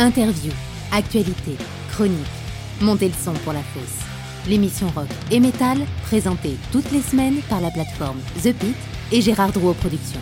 Interview, actualité, chronique. Montez le son pour la fosse. L'émission rock et métal, présentée toutes les semaines par la plateforme The Pit et Gérard Drouot Productions.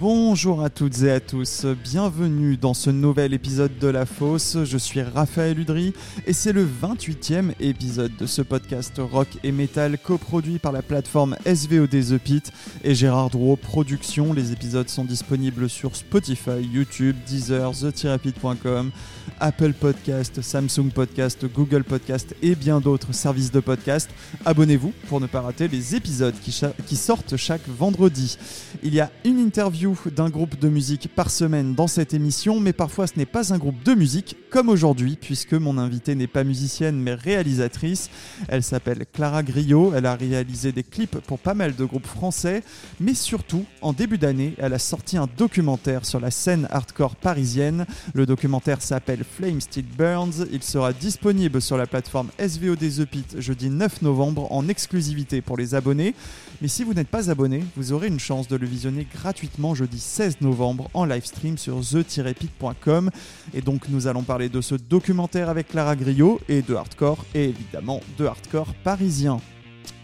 Bonjour à toutes et à tous, bienvenue dans ce nouvel épisode de La Fosse. Je suis Raphaël Udry et c'est le 28e épisode de ce podcast rock et metal coproduit par la plateforme SVOD The Pit et Gérard Drouot Productions. Les épisodes sont disponibles sur Spotify, YouTube, Deezer, therapit.com, Apple Podcast, Samsung Podcast, Google Podcast et bien d'autres services de podcast. Abonnez-vous pour ne pas rater les épisodes qui sortent chaque vendredi. Il y a une interview d'un groupe de musique par semaine dans cette émission, mais parfois ce n'est pas un groupe de musique, comme aujourd'hui, puisque mon invitée n'est pas musicienne mais réalisatrice. Elle s'appelle Clara Griot, elle a réalisé des clips pour pas mal de groupes français, mais surtout, en début d'année, elle a sorti un documentaire sur la scène hardcore parisienne. Le documentaire s'appelle Flame Still Burns, il sera disponible sur la plateforme SVOD The Pit jeudi 9 novembre en exclusivité pour les abonnés. Mais si vous n'êtes pas abonné, vous aurez une chance de le visionner gratuitement jeudi 16 novembre en live stream sur the-pit.com. Et donc nous allons parler de ce documentaire avec Clara Griot et de hardcore et évidemment de hardcore parisien.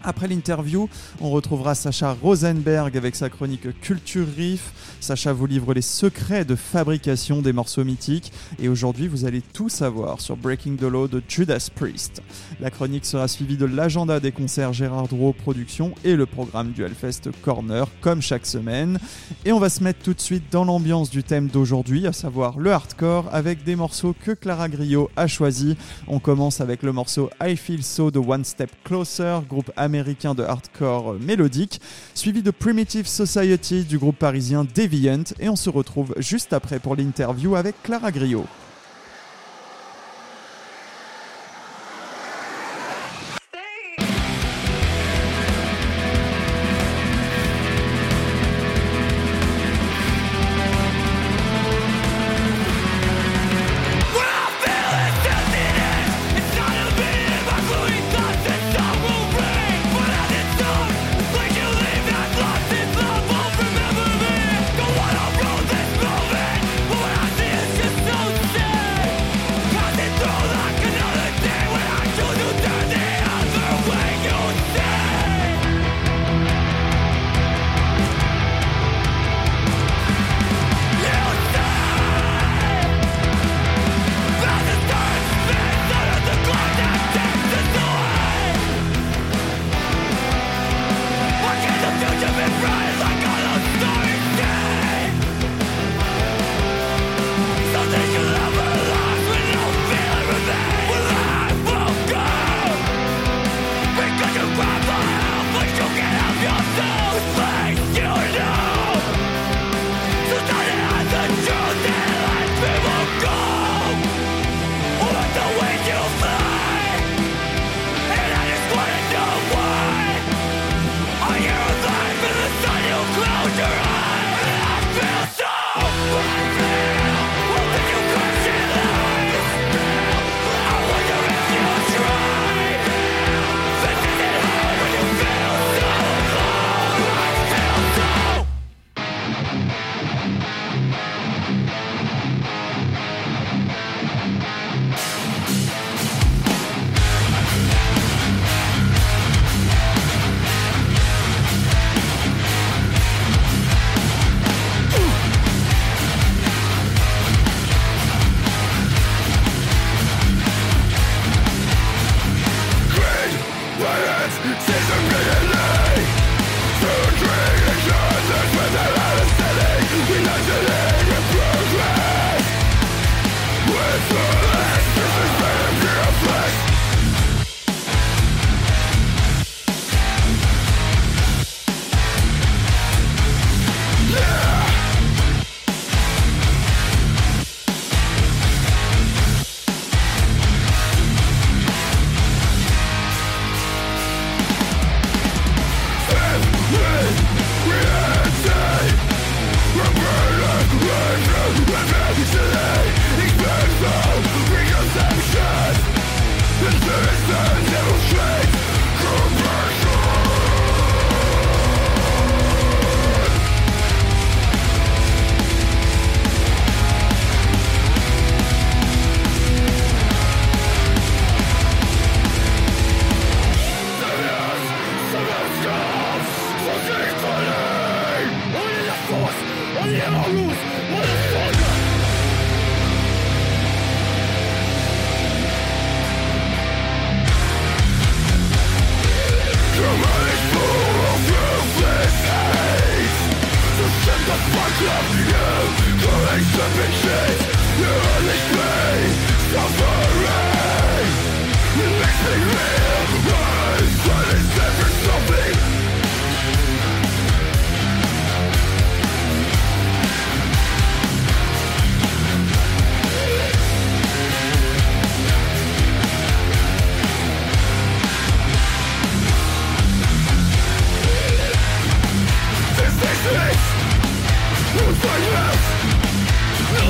Après l'interview, on retrouvera Sacha Rosenberg avec sa chronique Culture Riff. Sacha vous livre les secrets de fabrication des morceaux mythiques et aujourd'hui vous allez tout savoir sur Breaking the Law de Judas Priest. La chronique sera suivie de l'agenda des concerts Gérard Drouot Productions et le programme du Hellfest Corner comme chaque semaine. Et on va se mettre tout de suite dans l'ambiance du thème d'aujourd'hui, à savoir le hardcore avec des morceaux que Clara Griot a choisis. On commence avec le morceau I Feel So de One Step Closer, groupe américain de hardcore mélodique, suivi de Primitive Society du groupe parisien Deviant, et on se retrouve juste après pour l'interview avec Clara Griot.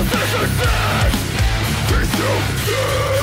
This is it! is!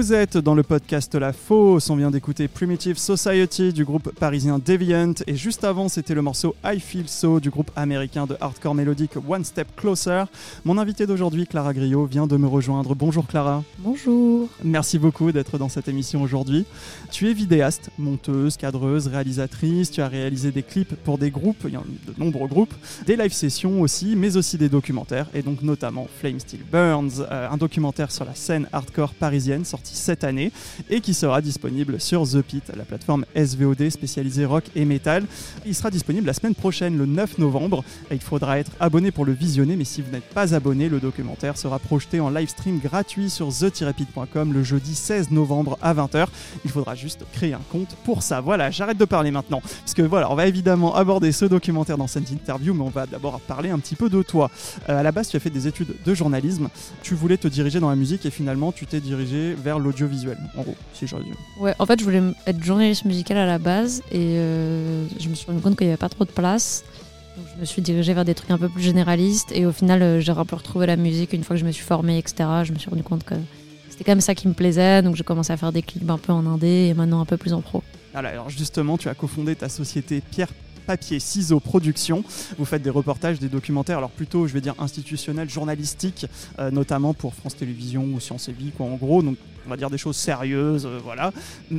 Vous êtes dans le podcast La Fosse, on vient d'écouter Primitive Society du groupe parisien Deviant et juste avant c'était le morceau I Feel So du groupe américain de hardcore mélodique One Step Closer. Mon invité d'aujourd'hui, Clara Griot, vient de me rejoindre. Bonjour Clara. Bonjour. Merci beaucoup d'être dans cette émission aujourd'hui. Tu es vidéaste, monteuse, cadreuse, réalisatrice, tu as réalisé des clips pour des groupes, il y a de nombreux groupes, des live sessions aussi, mais aussi des documentaires et donc notamment Flame Still Burns, euh, un documentaire sur la scène hardcore parisienne sorti cette année et qui sera disponible sur The Pit, la plateforme SVOD spécialisée rock et metal. Il sera disponible la semaine prochaine, le 9 novembre. Il faudra être abonné pour le visionner, mais si vous n'êtes pas abonné, le documentaire sera projeté en live stream gratuit sur the-pit.com le jeudi 16 novembre à 20h. Il faudra juste créer un compte pour ça. Voilà, j'arrête de parler maintenant. Parce que voilà, on va évidemment aborder ce documentaire dans cette interview, mais on va d'abord parler un petit peu de toi. Euh, à la base, tu as fait des études de journalisme. Tu voulais te diriger dans la musique et finalement, tu t'es dirigé vers l'audiovisuel, en gros, si je résume. Ouais, en fait, je voulais être journaliste musical à la base et euh, je me suis rendu compte qu'il n'y avait pas trop de place. Donc, je me suis dirigée vers des trucs un peu plus généralistes et au final, euh, j'ai un peu retrouvé la musique une fois que je me suis formée, etc. Je me suis rendu compte que c'était quand même ça qui me plaisait, donc j'ai commencé à faire des clips un peu en indé et maintenant un peu plus en pro. Alors justement, tu as cofondé ta société Pierre papier, ciseaux, production. Vous faites des reportages, des documentaires, alors plutôt, je vais dire, institutionnels, journalistiques, euh, notamment pour France Télévisions ou Sciences et Vie, quoi, en gros. Donc, on va dire des choses sérieuses, euh, voilà.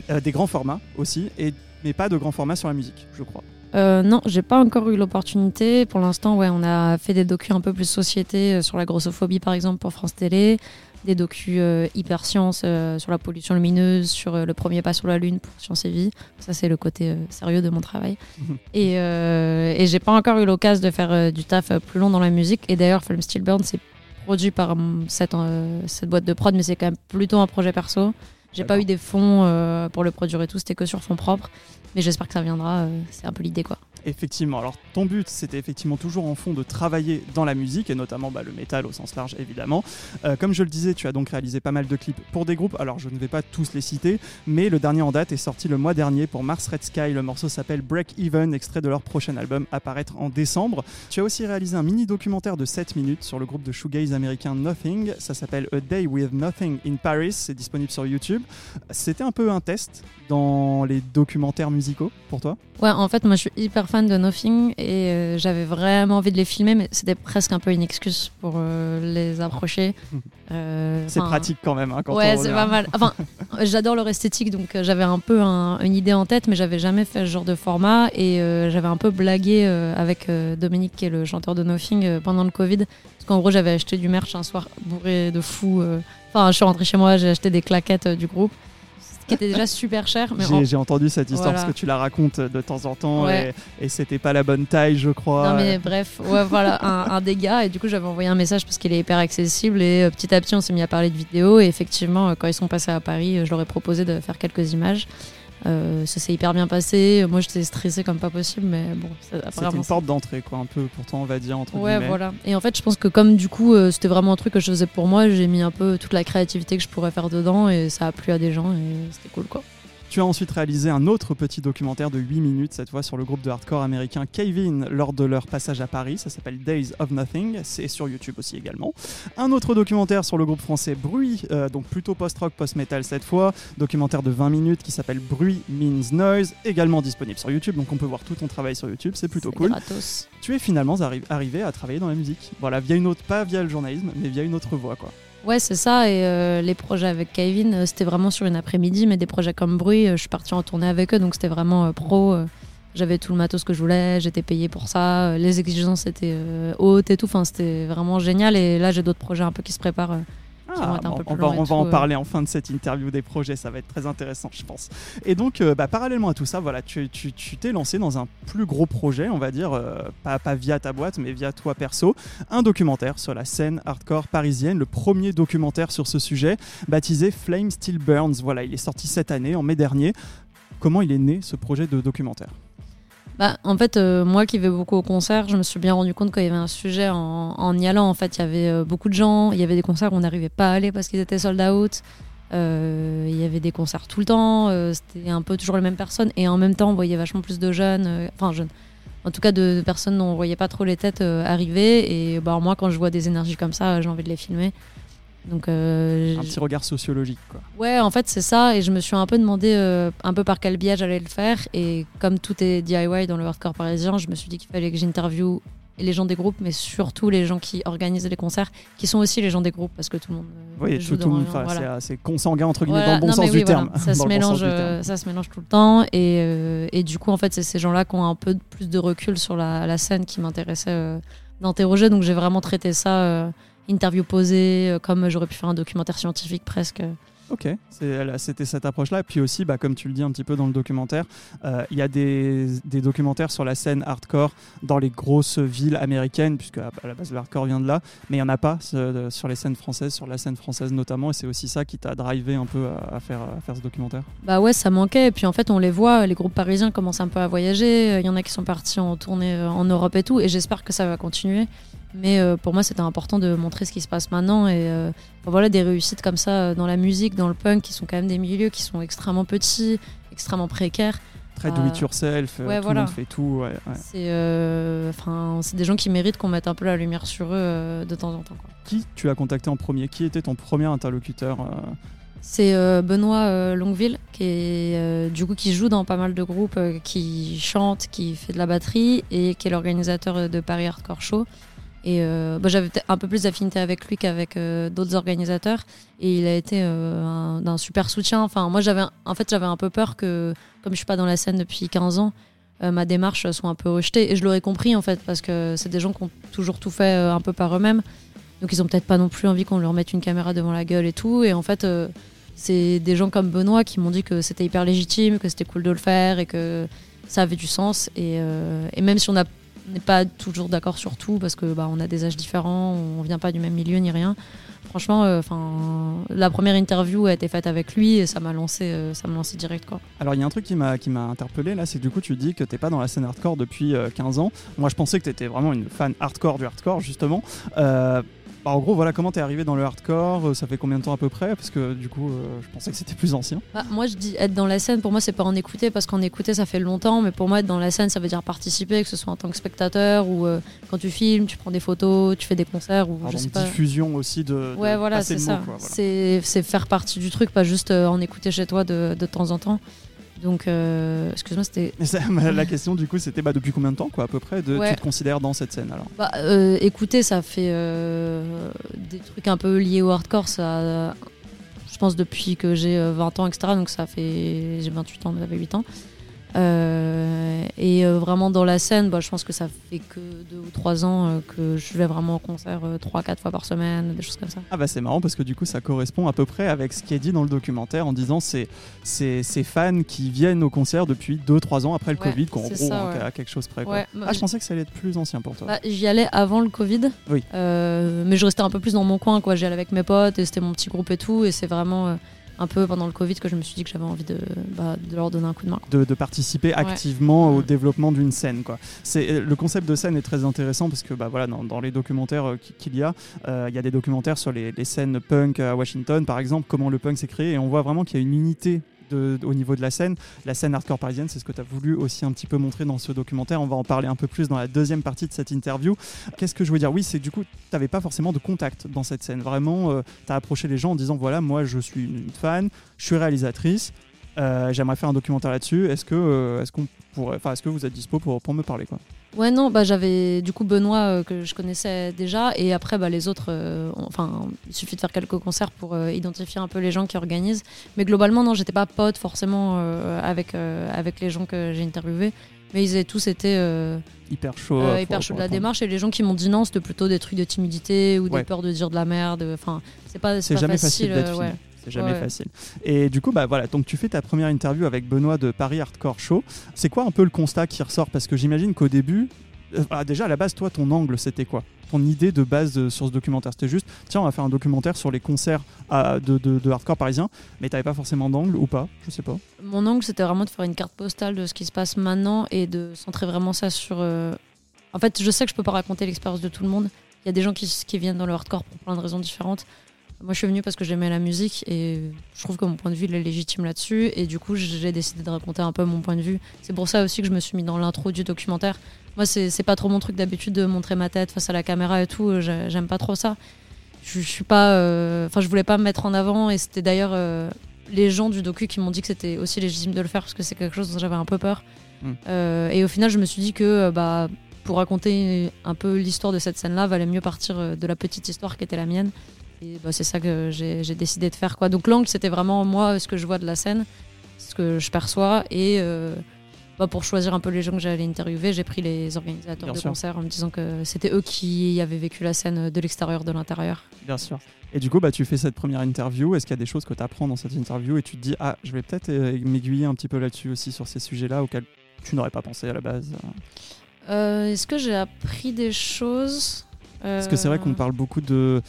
Euh, des grands formats aussi, et, mais pas de grands formats sur la musique, je crois. Euh, non, j'ai pas encore eu l'opportunité. Pour l'instant, ouais, on a fait des docus un peu plus société sur la grossophobie, par exemple, pour France Télé des docus euh, hyper science euh, sur la pollution lumineuse, sur euh, le premier pas sur la Lune pour Science et Vie. Ça, c'est le côté sérieux de mon travail. Et, et j'ai pas encore eu l'occasion de faire du taf plus long dans la musique. Et d'ailleurs, Film Still Burn, c'est produit par cette, cette boîte de prod, mais c'est quand même plutôt un projet perso. J'ai pas eu des fonds pour le produire et tout, c'était que sur fonds propres. Mais j'espère que ça viendra, c'est un peu l'idée quoi. Effectivement. Alors, ton but, c'était effectivement toujours en fond de travailler dans la musique et notamment bah, le métal au sens large, évidemment. Euh, comme je le disais, tu as donc réalisé pas mal de clips pour des groupes. Alors, je ne vais pas tous les citer, mais le dernier en date est sorti le mois dernier pour Mars Red Sky. Le morceau s'appelle Break Even, extrait de leur prochain album apparaître en décembre. Tu as aussi réalisé un mini documentaire de 7 minutes sur le groupe de shoegaze américain Nothing. Ça s'appelle A Day with Nothing in Paris. C'est disponible sur YouTube. C'était un peu un test dans les documentaires musicaux pour toi? Ouais, en fait, moi je suis hyper fan de Nothing et euh, j'avais vraiment envie de les filmer, mais c'était presque un peu une excuse pour euh, les approcher. Euh, c'est pratique quand même. Hein, quand ouais, c'est pas mal. Enfin, j'adore leur esthétique, donc j'avais un peu une idée en tête, mais j'avais jamais fait ce genre de format et j'avais un peu blagué avec Dominique, qui est le chanteur de Nothing, pendant le Covid. Parce qu'en gros, j'avais acheté du merch un soir bourré de fou. Enfin, je suis rentrée chez moi, j'ai acheté des claquettes du groupe qui était déjà super cher. J'ai entendu cette histoire parce que tu la racontes de temps en temps et, c'était pas la bonne taille, je crois. Non, mais bref, ouais, voilà, un, dégât. Et du coup, j'avais envoyé un message parce qu'il est hyper accessible. Et euh, petit à petit, on s'est mis à parler de vidéo. Et effectivement, euh, quand ils sont passés à Paris, euh, je leur ai proposé de faire quelques images. Euh, ça s'est hyper bien passé. Moi, j'étais stressée comme pas possible, mais bon. C'était une porte d'entrée, quoi, un peu, pourtant, on va dire, entre Ouais, voilà. Et en fait, je pense que comme du coup, euh, c'était vraiment un truc que je faisais pour moi, j'ai mis un peu toute la créativité que je pourrais faire dedans et ça a plu à des gens et c'était cool, quoi. Tu as ensuite réalisé un autre petit documentaire de 8 minutes, cette fois sur le groupe de hardcore américain Kevin lors de leur passage à Paris. Ça s'appelle Days of Nothing. C'est sur YouTube aussi également. Un autre documentaire sur le groupe français Bruit, euh, donc plutôt post-rock, post-metal cette fois. Documentaire de 20 minutes qui s'appelle Bruit Means Noise, également disponible sur YouTube. Donc on peut voir tout ton travail sur YouTube. C'est plutôt cool. Gratos. Tu es finalement arri- arrivé à travailler dans la musique. Voilà, via une autre, pas via le journalisme, mais via une autre voie quoi. Ouais, c'est ça. Et euh, les projets avec Kevin, euh, c'était vraiment sur une après-midi, mais des projets comme Bruit, euh, je suis partie en tournée avec eux, donc c'était vraiment euh, pro. euh, J'avais tout le matos que je voulais, j'étais payée pour ça, les exigences étaient hautes et tout. Enfin, c'était vraiment génial. Et là, j'ai d'autres projets un peu qui se préparent. Bon, peu on va, on en euh. parler en fin de cette interview des projets, ça va être très intéressant, je pense. Et donc, euh, bah, parallèlement à tout ça, voilà, tu tu- tu t'es lancé dans un plus gros projet, on va dire, euh, pas, pas via ta boîte, mais via toi perso, un documentaire sur la scène hardcore parisienne, le premier documentaire sur ce sujet, baptisé Flame Still Burns. Voilà, il est sorti cette année, en mai dernier. Comment il est né ce projet de documentaire? Bah, en fait, euh, moi qui vais beaucoup au concert, je me suis bien rendu compte qu'il y avait un sujet en, y allant. En fait, il y avait euh, beaucoup de gens. Il y avait des concerts où on n'arrivait pas à aller parce qu'ils étaient sold out. Euh, il y avait des concerts tout le temps. C'était un peu toujours les mêmes personnes. Et en même temps, on voyait vachement plus de jeunes. Enfin, jeunes. En tout cas, de, personnes dont on voyait pas trop les têtes arriver. Et bah, moi, quand je vois des énergies comme ça, j'ai envie de les filmer. Donc, euh, Un petit regard sociologique, quoi. Ouais, en fait, c'est ça. Et je me suis un peu demandé euh, un peu par quel biais j'allais le faire. Et comme tout est DIY dans le hardcore parisien, je me suis dit qu'il fallait que j'interviewe les gens des groupes, mais surtout les gens qui organisent les concerts, qui sont aussi les gens des groupes, parce que tout le monde euh, Oui, joue tout, le monde, voilà. c'est, consanguin, entre guillemets, Voilà. dans le bon Non, sens du voilà. terme. Ça, se mélange, euh, ça se tout le temps. Et, et du coup, en fait, c'est ces gens-là qui ont un peu plus de recul sur la, la scène qui m'intéressait d'interroger. Donc j'ai vraiment traité ça, interview posée, euh, comme j'aurais pu faire un documentaire scientifique presque. Ok, c'était cette approche-là. Et puis aussi, bah, comme tu le dis un petit peu dans le documentaire, euh, il y a des, des documentaires sur la scène hardcore dans les grosses villes américaines, puisque à la base le hardcore vient de là, mais il n'y en a pas ce- sur les scènes françaises, sur la scène française notamment, et c'est aussi ça qui t'a drivé un peu à, à faire, à faire ce documentaire. Bah ouais, ça manquait. Et puis en fait, on les voit, les groupes parisiens commencent un peu à voyager. Il y en a qui sont partis en tournée euh, en Europe et tout. Et j'espère que ça va continuer. Mais euh, pour moi, c'était important de montrer ce qui se passe maintenant. Et euh, voilà, des réussites comme ça euh, dans la musique, dans le punk, qui sont quand même des milieux qui sont extrêmement petits, extrêmement précaires. Très do it yourself, ouais, tout voilà. le monde fait tout. ouais, ouais. C'est enfin, c'est des gens qui méritent qu'on mette un peu la lumière sur eux de temps en temps. quoi. Qui tu as contacté en premier? Qui était ton premier interlocuteur C'est euh, Benoît euh, Longueville qui est euh, du coup qui joue dans pas mal de groupes, qui chante, qui fait de la batterie et qui est l'organisateur de Paris Hardcore Show. Et euh, bah, j'avais un peu plus d'affinité avec lui qu'avec euh, d'autres organisateurs et il a été euh, un- super soutien. Enfin moi j'avais en fait j'avais un peu peur que comme je suis pas dans la scène depuis 15 ans, euh, ma démarche soit un peu rejetée et je l'aurais compris en fait parce que c'est des gens qui ont toujours tout fait euh, un peu par eux-mêmes. Donc ils ont peut-être pas non plus envie qu'on leur mette une caméra devant la gueule et tout et en fait c'est des gens comme Benoît qui m'ont dit que c'était hyper légitime, que c'était cool de le faire et que ça avait du sens. Et, et même si on n'a- n'est pas toujours d'accord sur tout, parce que bah, on a des âges différents, on vient pas du même milieu ni rien. Franchement, euh, la première interview a été faite avec lui et ça m'a lancé, euh, ça lancé direct quoi. Alors il y a un truc qui m'a qui m'a interpellé là, c'est du coup tu dis que t'es pas dans la scène hardcore depuis euh, 15 ans. Moi je pensais que t'étais vraiment une fan hardcore du hardcore justement. Bah, en gros voilà comment t'es arrivé dans le hardcore, euh, ça fait combien de temps à peu près? Parce que du coup euh, je pensais que c'était plus ancien. Bah, moi, je dis être dans la scène, pour moi, c'est pas en écouter, parce qu'en écouter, ça fait longtemps, mais pour moi, être dans la scène, ça veut dire participer, que ce soit en tant que spectateur ou euh, quand tu filmes, tu prends des photos, tu fais des concerts ou Alors, je donc, sais pas. diffusion aussi de, de Ouais, voilà, c'est ça. voilà. C'est c'est faire partie du truc, pas juste euh, en écouter chez toi de, de temps en temps. Donc, euh, excuse-moi, c'était. La question du coup c'était bah, depuis combien de temps quoi à peu près de, Ouais. tu te considères dans cette scène alors? Bah, euh, écouter, ça fait euh, des trucs un peu liés au hardcore, ça. Je pense depuis que j'ai euh, 20 ans, etc. Donc ça fait. J'ai 28 ans, j'avais 8 ans. Euh, et euh, vraiment dans la scène, bah, je pense que ça fait que 2 ou 3 ans euh, que je vais vraiment en concert 3-4 fois par semaine, des choses comme ça. Ah bah c'est marrant parce que du coup ça correspond à peu près avec ce qui est dit dans le documentaire en disant c'est c'est ces fans qui viennent au concert depuis 2-3 ans après le Ouais, Covid quoi, en c'est gros ça, hein, à quelque chose près quoi. Ouais, bah, Ah je pensais que ça allait être plus ancien pour toi. Bah, J'y allais avant le Covid, Oui. Mais je restais un peu plus dans mon coin. quoi. J'y allais avec mes potes et c'était mon petit groupe et tout. Et c'est vraiment un peu pendant le Covid que je me suis dit que j'avais envie de, bah, de leur donner un coup de main. de, de participer activement au Mm. développement d'une scène. Quoi. C'est, le concept de scène est très intéressant parce que bah, voilà, dans, dans les documentaires euh, qui- qu'il y a, euh, il y a des documentaires sur les, les scènes punk à Washington, par exemple, comment le punk s'est créé, et on voit vraiment qu'il y a une unité de, au niveau de la scène. La scène hardcore parisienne, c'est ce que tu as voulu aussi un petit peu montrer dans ce documentaire. On va en parler un peu plus dans la deuxième partie de cette interview. Qu'est-ce que je veux dire? Oui, c'est du coup, tu n'avais pas forcément de contact dans cette scène. Vraiment, euh, tu as approché les gens en disant voilà, moi je suis une fan, je suis réalisatrice. Euh, j'aimerais faire un documentaire là-dessus. Est-ce que, euh, est-ce est-ce que vous êtes dispo pour, pour me parler quoi? Ouais, non, bah, j'avais du coup Benoît euh, que je connaissais déjà, et après bah, les autres, euh, enfin, il suffit de faire quelques concerts pour euh, identifier un peu les gens qui organisent. Mais globalement, non, j'étais pas pote forcément avec, avec les gens que j'ai interviewés, mais ils avaient tous été Hyper chaud. hyper chaud de la répondre. démarche, et les gens qui m'ont dit non, c'était plutôt des trucs de timidité ou Ouais. des peurs de dire de la merde. Enfin, c'est pas, C'est jamais facile filmé. ouais. C'est jamais Ouais. facile. Et du coup, bah voilà, donc tu fais ta première interview avec Benoît de Paris Hardcore Show. C'est quoi un peu le constat qui ressort? Parce que j'imagine qu'au début, euh, ah, déjà à la base, toi, ton angle, c'était quoi? Ton idée de base euh, sur ce documentaire, c'était juste, tiens, on va faire un documentaire sur les concerts de, de- de hardcore parisien, mais t'avais pas forcément d'angle ou pas? Je sais pas. Mon angle, c'était vraiment de faire une carte postale de ce qui se passe maintenant et de centrer vraiment ça sur. euh, En fait, je sais que je peux pas raconter l'expérience de tout le monde. Il y a des gens qui, qui viennent dans le hardcore pour plein de raisons différentes. Moi, je suis venue parce que j'aimais la musique et je trouve que mon point de vue il est légitime là-dessus. Et du coup, j'ai décidé de raconter un peu mon point de vue. C'est pour ça aussi que je me suis mis dans l'intro du documentaire. Moi, c'est pas trop mon truc d'habitude de montrer ma tête face à la caméra et tout. Euh, j'ai- J'aime pas trop ça. Je, je suis pas. euh, Enfin, je voulais pas me mettre en avant et c'était d'ailleurs. euh, les gens du docu qui m'ont dit que c'était aussi légitime de le faire parce que c'est quelque chose dont j'avais un peu peur. Mm. Euh, et au final, je me suis dit que euh, bah, pour raconter un peu l'histoire de cette scène-là, valait mieux partir euh, de la petite histoire qui était la mienne. Et bah, c'est ça que j'ai décidé de faire. Quoi. Donc l'angle, c'était vraiment moi, ce que je vois de la scène, ce que je perçois. Et euh, bah, pour choisir un peu les gens que j'allais interviewer, j'ai pris les organisateurs Bien de sûr. concerts en me disant que c'était eux qui avaient vécu la scène de l'extérieur, de l'intérieur. Bien sûr. Et du coup, bah, tu fais cette première interview. Est-ce qu'il y a des choses que tu apprends dans cette interview et tu te dis, ah, je vais peut-être euh, m'aiguiller un petit peu là-dessus aussi, sur ces sujets-là auxquels tu n'aurais pas pensé à la base? Euh, Est-ce que j'ai appris des choses? Parce que c'est vrai qu'on Euh, parle beaucoup de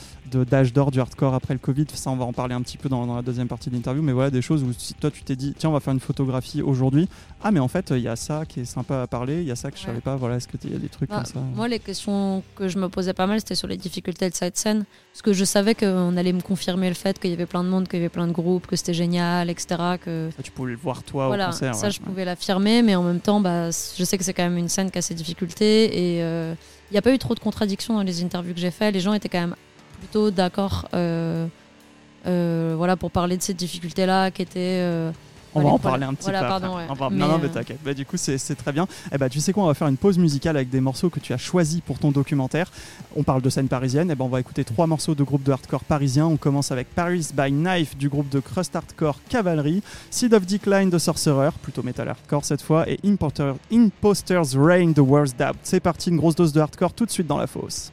d'âge d'or du hardcore après le Covid. Ça, on va en parler un petit peu dans, dans la deuxième partie de l'interview. Mais voilà, des choses où si toi, tu t'es dit, tiens, on va faire une photographie aujourd'hui. Ah, mais en fait, il y a ça qui est sympa à parler. Il y a ça que je Ouais. savais pas. Voilà, est-ce qu'il y a des trucs Ah, comme ça? Moi, les questions que je me posais pas mal, c'était sur les difficultés de cette scène. Parce que je savais qu'on allait me confirmer le fait qu'il y avait plein de monde, qu'il y avait plein de groupes, que c'était génial, etc. Que... Ça, tu pouvais le voir toi voilà, au concert. ça, ouais. je pouvais l'affirmer, mais en même temps, bah, je sais que c'est quand même une scène qui a ses difficultés. Et euh, il n'y a pas eu trop de contradictions dans les interviews que j'ai faites. Les gens étaient quand même plutôt d'accord euh, euh, voilà, pour parler de cette difficulté-là, qui était. On va en problèmes- parler un petit Voilà, peu pardon, ouais. Va- Non, non, mais euh, t'inquiète. Bah, du coup, c'est très bien. Eh bah, tu sais quoi, on va faire une pause musicale avec des morceaux que tu as choisis pour ton documentaire. On parle de scène parisienne. Et ben, on va écouter trois morceaux de groupes de hardcore parisiens. On commence avec Paris by Knife du groupe de crust hardcore Cavalry, Seed of Decline de Sorcerer, plutôt metal hardcore cette fois, et Importer, Imposter's Reign de Worst Doubt. C'est parti, une grosse dose de hardcore tout de suite dans la fosse.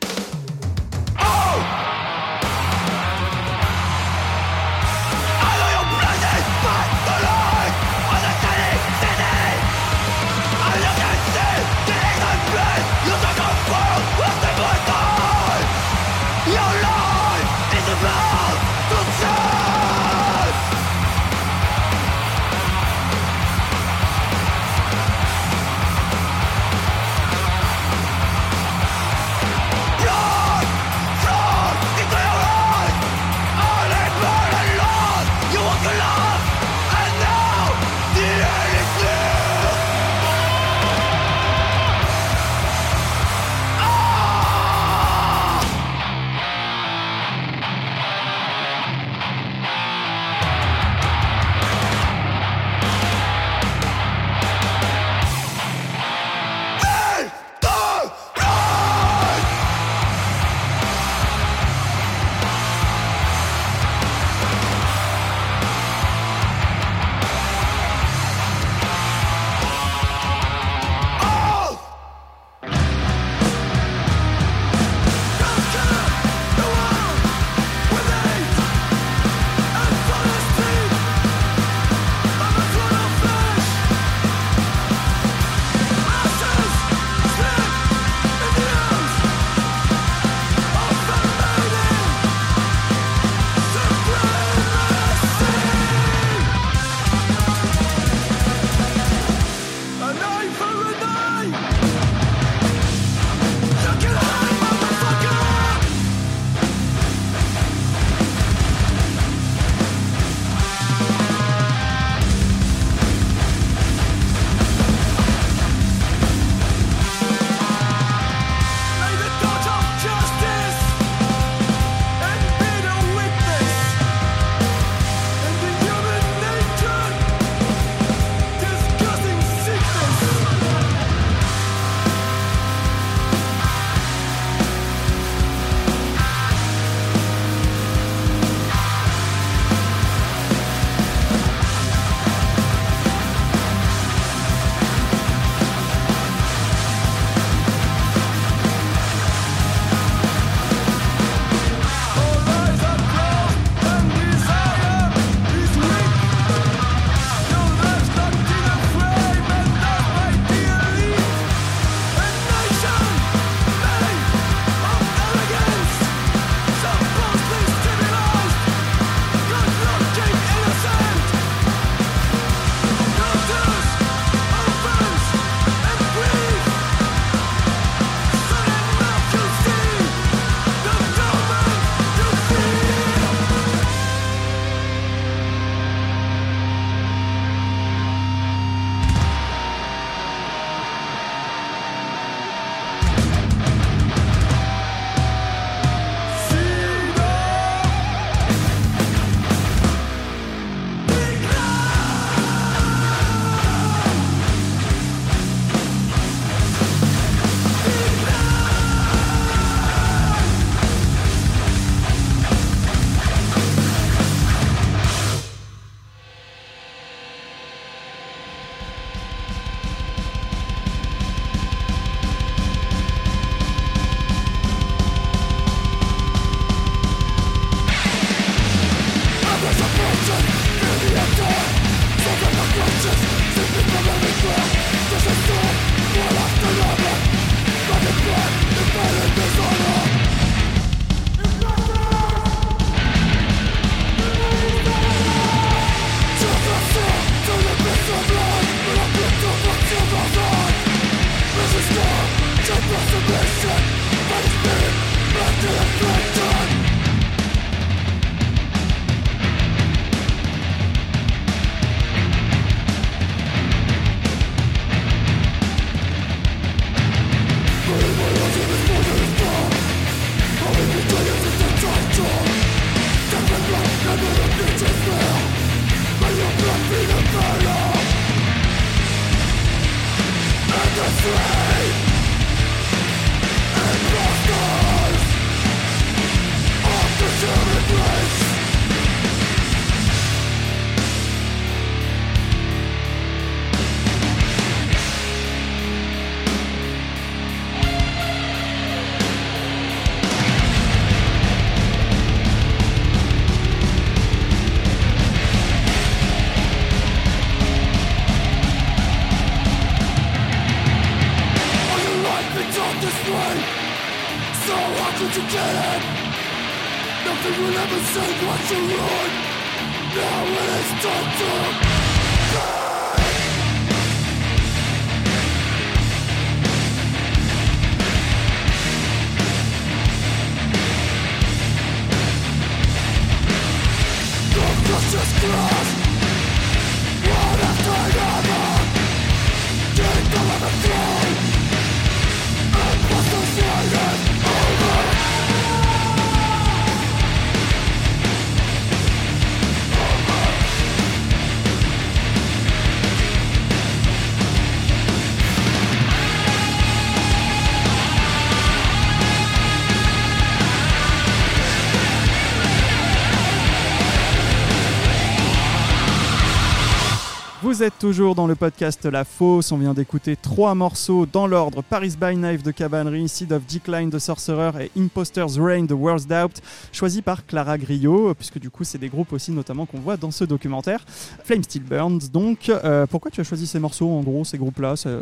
Vous êtes toujours dans le podcast La Fosse. On vient d'écouter trois morceaux dans l'ordre Paris by Knife de Cavalry, Seed of Decline de Sorcerer et Imposter's Reign de World's Doubt, choisis par Clara Griot, puisque du coup, c'est des groupes aussi notamment qu'on voit dans ce documentaire. Flame Still Burns, donc. Euh, pourquoi tu as choisi ces morceaux, en gros, ces groupes-là? C'est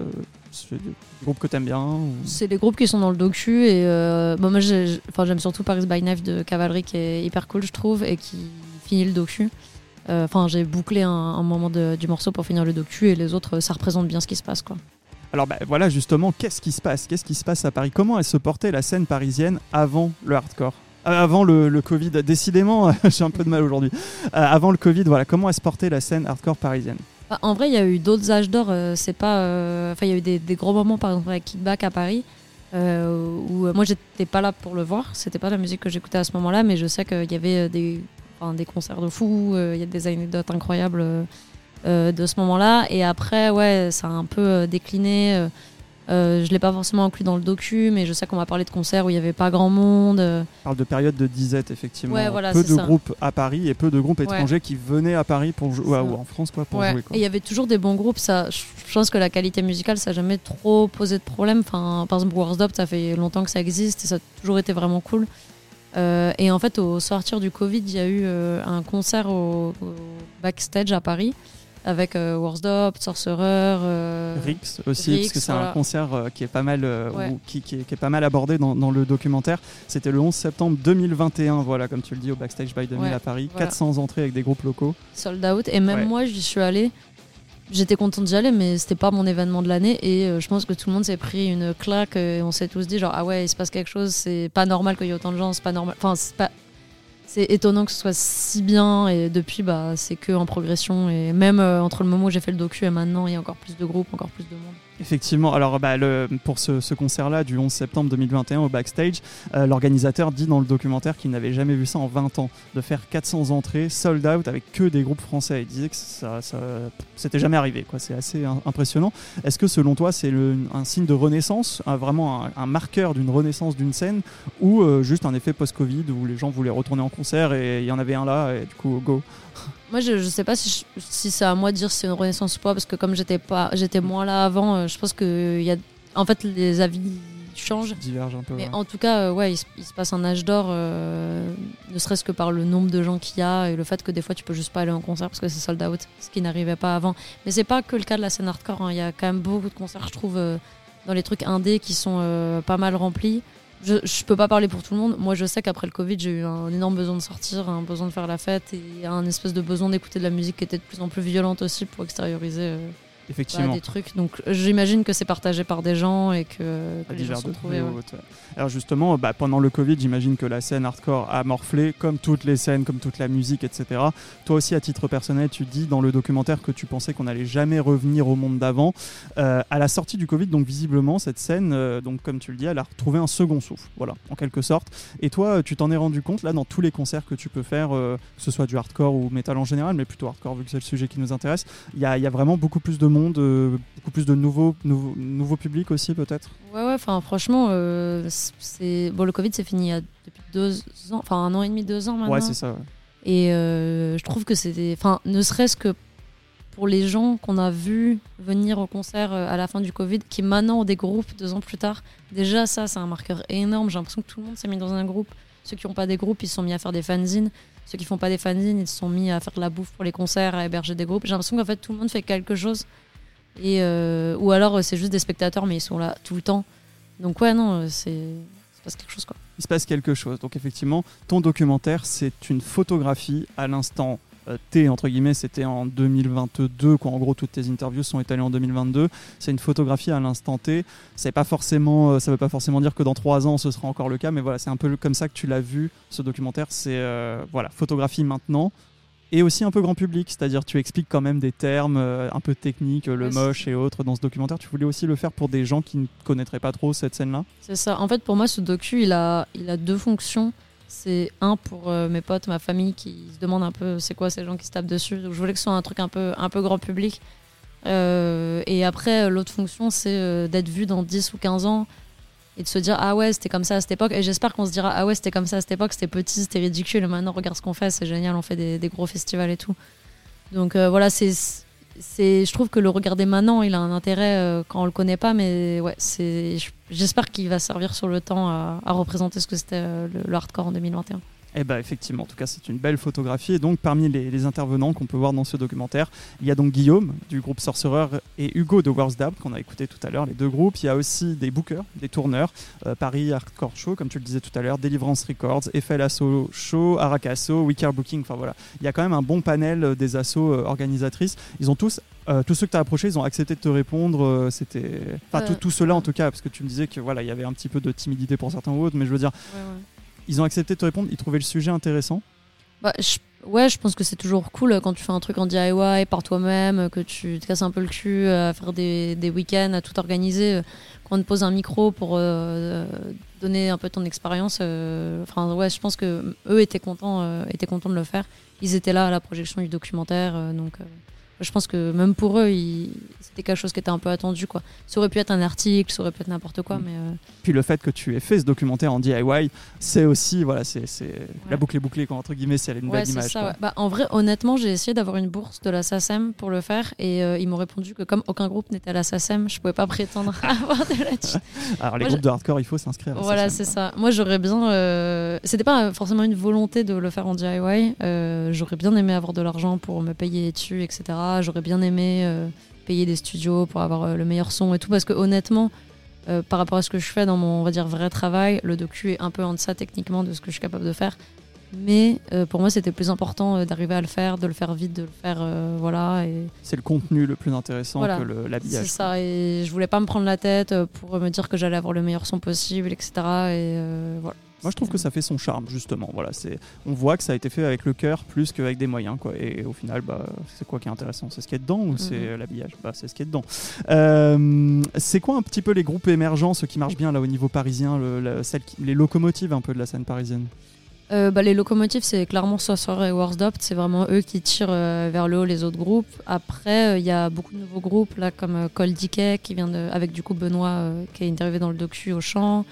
des groupes que t'aimes bien C'est des groupes qui sont dans le docu et euh, bon, moi j'aime surtout Paris by Knife de Cavalry qui est hyper cool, je trouve, et qui finit le docu. Euh, enfin, j'ai bouclé un, moment du morceau pour finir le docu et les autres, ça représente bien ce qui se passe, quoi. Alors bah, voilà justement, qu'est-ce qui se passe? Qu'est-ce qui se passe à Paris? Comment elle se portait la scène parisienne avant le hardcore? Euh, avant le, Covid, décidément, j'ai un peu de mal aujourd'hui. Euh, avant le Covid, voilà, comment elle se portait la scène hardcore parisienne? Bah, En vrai, il y a eu d'autres âges d'or. c'est pas, enfin, il y a eu des, gros moments, par exemple avec Kidback à Paris, où moi j'étais pas là pour le voir. C'était pas la musique que j'écoutais à ce moment-là, mais je sais qu'il y avait des des concerts de fou, euh, il y a des anecdotes incroyables euh, euh, de ce moment-là. Et après, ouais, ça a un peu décliné. Euh, je l'ai pas forcément inclus dans le docu, mais je sais qu'on m'a parlé de concerts où il n'y avait pas grand monde. On parle de période de disette, effectivement. peu de groupes à Paris et peu de groupes étrangers qui venaient à Paris pour jouer, ou en France quoi, pour jouer. Et il y avait toujours des bons groupes. Ça, je pense que la qualité musicale, ça n'a jamais trop posé de problème. Enfin, par exemple, Warsdop, ça fait longtemps que ça existe et ça a toujours été vraiment cool. Euh, et en fait, au sortir du Covid, il y a eu euh, un concert au, backstage à Paris avec euh, Warsdop, Sorcerer, euh, Rix aussi, parce que c'est un concert qui est pas mal, qui, qui, est, pas mal abordé dans, dans le documentaire. C'était le 11 septembre 2021, voilà, comme tu le dis, au backstage by 2000 à Paris, 400 entrées avec des groupes locaux. Sold out. Et même moi, j'y suis allée j'étais contente d'y aller, mais c'était pas mon événement de l'année. Et euh, je pense que tout le monde s'est pris une claque. Et on s'est tous dit genre ah ouais, il se passe quelque chose. C'est pas normal qu'il y ait autant de gens. C'est pas normal. Enfin, c'est pas. C'est étonnant que ce soit si bien. Et depuis, bah, c'est que en progression. Et même euh, entre le moment où j'ai fait le docu et maintenant, il y a encore plus de groupes, encore plus de monde. Effectivement, alors bah, le, pour ce, concert-là du 11 septembre 2021 au backstage, euh, l'organisateur dit dans le documentaire qu'il n'avait jamais vu ça en 20 ans, de faire 400 entrées sold out avec que des groupes français. Il disait que ça, ça c'était jamais arrivé, quoi. c'est assez impressionnant. Est-ce que selon toi c'est un signe de renaissance, vraiment un, marqueur d'une renaissance d'une scène, ou euh, juste un effet post-Covid où les gens voulaient retourner en concert et il y en avait un là et du coup go? Moi, je, sais pas si, si c'est à moi de dire si c'est une renaissance ou pas, parce que comme j'étais pas, j'étais moins là avant, euh, je pense que y a, en fait, les avis changent. Divergent un peu. Mais en tout cas, euh, ouais, il se, passe un âge d'or, euh, ne serait-ce que par le nombre de gens qu'il y a et le fait que des fois tu peux juste pas aller en concert parce que c'est sold out, ce qui n'arrivait pas avant. Mais c'est pas que le cas de la scène hardcore. Hein. Il y a quand même beaucoup de concerts, je trouve dans les trucs indés qui sont pas mal remplis. Je, je peux pas parler pour tout le monde. Moi, je sais qu'après le Covid, j'ai eu un énorme besoin de sortir, un besoin de faire la fête et un espèce de besoin d'écouter de la musique qui était de plus en plus violente aussi pour extérioriser Effectivement. des trucs. Donc j'imagine que c'est partagé par des gens et que, que les gens sont trouvés. Alors justement, bah, pendant le Covid, j'imagine que la scène hardcore a morflé, comme toutes les scènes, comme toute la musique, etc. Toi aussi, à titre personnel, tu dis dans le documentaire que tu pensais qu'on n'allait jamais revenir au monde d'avant. Euh, à la sortie du Covid, donc visiblement, cette scène, euh, donc comme tu le dis, elle a retrouvé un second souffle, voilà, en quelque sorte. Et toi, tu t'en es rendu compte là dans tous les concerts que tu peux faire, euh, que ce soit du hardcore ou métal en général, mais plutôt hardcore vu que c'est le sujet qui nous intéresse. Il y a, y a, vraiment beaucoup plus de monde, beaucoup plus de nouveaux, nouveaux, nouveaux publics aussi peut-être? Ouais, ouais. Enfin, franchement, c'est bon le Covid c'est fini il y a depuis deux ans enfin un an et demi deux ans maintenant. ouais c'est ça et euh, je trouve que c'était enfin ne serait-ce que pour les gens qu'on a vus venir au concert euh, à la fin du Covid qui maintenant ont des groupes deux ans plus tard déjà ça c'est un marqueur énorme. J'ai l'impression que tout le monde s'est mis dans un groupe. Ceux qui n'ont pas des groupes ils se sont mis à faire des fanzines. Ceux qui font pas des fanzines ils se sont mis à faire de la bouffe pour les concerts à héberger des groupes. J'ai l'impression qu'en fait tout le monde fait quelque chose euh, ou alors c'est juste des spectateurs mais ils sont là tout le temps donc ouais non c'est quelque chose. Quoi. Il se passe quelque chose. Donc effectivement, ton documentaire, c'est une photographie à l'instant euh, T, entre guillemets, c'était en 2022, quoi. En gros, toutes tes interviews sont étalées en 2022. C'est une photographie à l'instant T. C'est pas forcément, euh, ça veut pas forcément dire que dans trois ans, ce sera encore le cas, mais voilà, c'est un peu comme ça que tu l'as vu, ce documentaire. C'est, euh, voilà, photographie maintenant et aussi un peu grand public, c'est-à-dire tu expliques quand même des termes euh, un peu techniques, le moche et autres dans ce documentaire. Tu voulais aussi le faire pour des gens qui ne connaîtraient pas trop cette scène-là? C'est ça. En fait, pour moi, ce docu, il a, il a deux fonctions. C'est un pour euh, mes potes, ma famille qui se demandent un peu c'est quoi ces gens qui se tapent dessus? Donc je voulais que ce soit un truc un peu, un peu grand public. Euh, et après, l'autre fonction, c'est d'être vu dans 10 ou 15 ans et de se dire ah ouais c'était comme ça à cette époque. Et j'espère qu'on se dira ah ouais c'était comme ça à cette époque c'était petit c'était ridicule. Et maintenant regarde ce qu'on fait c'est génial on fait des, gros festivals et tout. Donc euh, voilà c'est c'est je trouve que le regarder maintenant il a un intérêt euh, quand on le connaît pas mais ouais c'est j'espère qu'il va servir sur le temps à, représenter ce que c'était euh, le hardcore en 2021 eh bien, effectivement, en tout cas, c'est une belle photographie. Et donc, parmi les, intervenants qu'on peut voir dans ce documentaire, il y a donc Guillaume du groupe Sorcerer et Hugo de Worst Dab, qu'on a écouté tout à l'heure, les deux groupes. Il y a aussi des bookers, des tourneurs, euh, Paris Hardcore Show, comme tu le disais tout à l'heure, Deliverance Records, Eiffel Asso Show, Arakasso, Care Booking. Enfin voilà, il y a quand même un bon panel euh, des assos euh, organisatrices. Ils ont tous tous ceux que tu as approchés, ils ont accepté de te répondre. C'était, enfin, tout, cela en tout cas, parce que tu me disais que voilà, il y avait un petit peu de timidité pour certains ou autres, mais je veux dire, ils ont accepté de te répondre, ils trouvaient le sujet intéressant bah, Ouais, je pense que c'est toujours cool quand tu fais un truc en DIY par toi-même, que tu te casses un peu le cul à faire des, des week-ends, à tout organiser, quand on te pose un micro pour euh, donner un peu ton expérience. Euh, ouais, je pense que eux étaient contents, euh, étaient contents de le faire. Ils étaient là à la projection du documentaire, donc je pense que même pour eux, c'était quelque chose qui était un peu attendu. Quoi. Ça aurait pu être un article, ça aurait pu être n'importe quoi. Mm. Mais euh, Puis le fait que tu aies fait ce documentaire en DIY, c'est aussi, voilà, c'est la boucle est bouclée, quoi, entre guillemets, a une belle image. Ça, bah, en vrai, honnêtement, j'ai essayé d'avoir une bourse de la SACEM pour le faire et euh, ils m'ont répondu que comme aucun groupe n'était à la SACEM, je pouvais pas prétendre avoir de la Alors les groupes de hardcore, il faut s'inscrire. Voilà, c'est ça. Moi, j'aurais bien. Euh... C'était pas forcément une volonté de le faire en DIY. Euh, j'aurais bien aimé avoir de l'argent pour me payer dessus, etc. J'aurais bien aimé euh, payer des studios pour avoir euh, le meilleur son et tout, parce que honnêtement, euh, par rapport à ce que je fais dans mon on va dire vrai travail, le docu est un peu en deçà techniquement de ce que je suis capable de faire. Mais pour moi, c'était plus important d'arriver à le faire, de le faire vite, de le faire, voilà. Et... C'est le contenu le plus intéressant que l'habillage. C'est ça, et je voulais pas me prendre la tête pour me dire que j'allais avoir le meilleur son possible, etc. Et voilà. Moi, je trouve que ça fait son charme, justement. Voilà, c'est, on voit que ça a été fait avec le cœur plus qu'avec des moyens, quoi. Et au final, bah, c'est quoi qui est intéressant? C'est ce qui est dedans ou c'est mhm. l'habillage? Bah, C'est ce qui est dedans. Euh, c'est quoi un petit peu les groupes émergents, ceux qui marchent bien là au niveau parisien, le, les locomotives un peu de la scène parisienne? Euh, bah, les locomotives, c'est clairement Sorcerer et Warsdopt. C'est vraiment eux qui tirent euh, vers le haut les autres groupes. Après, il y a beaucoup de nouveaux groupes, là, comme Cold Decay, qui vient de, avec du coup Benoît, qui est interviewé dans le docu au chant.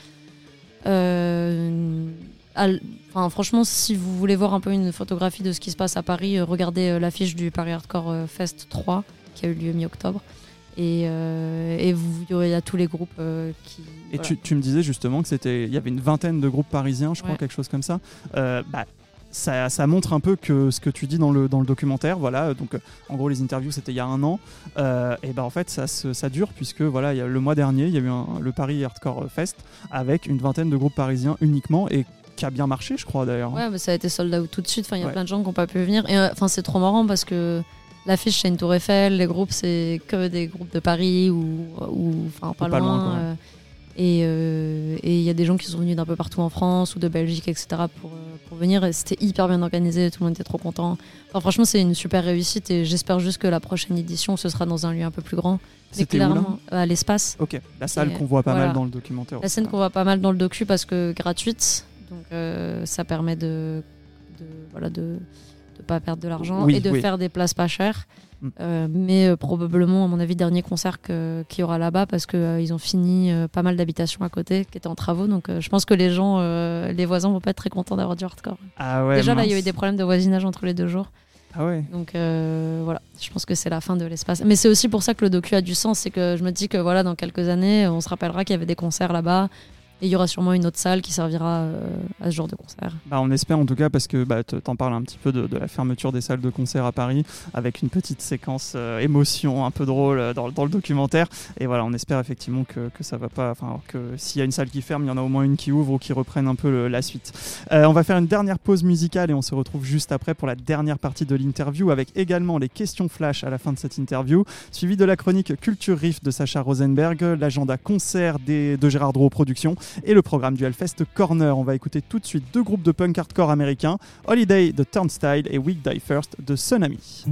Euh, enfin, franchement, si vous voulez voir un peu une photographie de ce qui se passe à Paris, euh, regardez euh, l'affiche du Paris Hardcore Fest 3 qui a eu lieu mi-octobre. Et, et vous, il y a tous les groupes qui. Et tu, tu, me disais justement que c'était, il y avait une vingtaine de groupes parisiens, je crois, quelque chose comme ça. bah, ça, ça, montre un peu que ce que tu dis dans le, dans le documentaire, voilà, donc en gros les interviews c'était il y a un an, et ben en fait ça, ça dure puisque voilà, y a, le mois dernier il y a eu le Paris Hardcore Fest avec une vingtaine de groupes parisiens uniquement et qui a bien marché, je crois d'ailleurs. Ouais, mais ça a été sold out tout de suite. Enfin, il y a plein de gens qui n'ont pas pu venir. Et enfin, c'est trop marrant parce que l'affiche c'est une Tour Eiffel, les groupes c'est que des groupes de Paris ou, enfin pas, loin. Euh, euh, et il y a des gens qui sont venus d'un peu partout en France ou de Belgique, etc. pour, euh, pour venir. C'était hyper bien organisé, tout le monde était trop content. Enfin, franchement, c'est une super réussite et j'espère juste que la prochaine édition, ce sera dans un lieu un peu plus grand. C'était clairement à l'espace. Ok, la salle qu'on voit pas mal dans le documentaire. La scène qu'on voit pas mal dans le docu parce que gratuite, donc ça permet de, de voilà de de pas perdre de l'argent et de faire des places pas chères. Euh, mais euh, probablement, à mon avis, dernier concert qu'il y aura là-bas parce qu'ils euh, ils ont fini pas mal d'habitations à côté qui étaient en travaux. Donc je pense que les gens, les voisins vont pas être très contents d'avoir du hardcore. Ah Déjà, là, il y a eu des problèmes de voisinage entre les deux jours. Ah ouais. Donc voilà, je pense que c'est la fin de l'espace. Mais c'est aussi pour ça que le docu a du sens. C'est que je me dis que voilà, dans quelques années, on se rappellera qu'il y avait des concerts là-bas et il y aura sûrement une autre salle qui servira euh, à ce genre de concert. Bah, on espère en tout cas parce que bah, tu en parles un petit peu de, la fermeture des salles de concert à Paris avec une petite séquence euh, émotion un peu drôle euh, dans, le documentaire. Et voilà, on espère effectivement que, que ça va pas, enfin que s'il y a une salle qui ferme, il y en a au moins une qui ouvre ou qui reprenne un peu la suite. on va faire une dernière pause musicale et on se retrouve juste après pour la dernière partie de l'interview avec également les questions flash à la fin de cette interview, suivi de la chronique Culture Riff de Sacha Rosenberg, l'agenda concert de Gérard Drouot Productions et le programme du Hellfest Corner. On va écouter tout de suite deux groupes de punk hardcore américains, Holiday de Turnstile et Week Die First de Tsunami.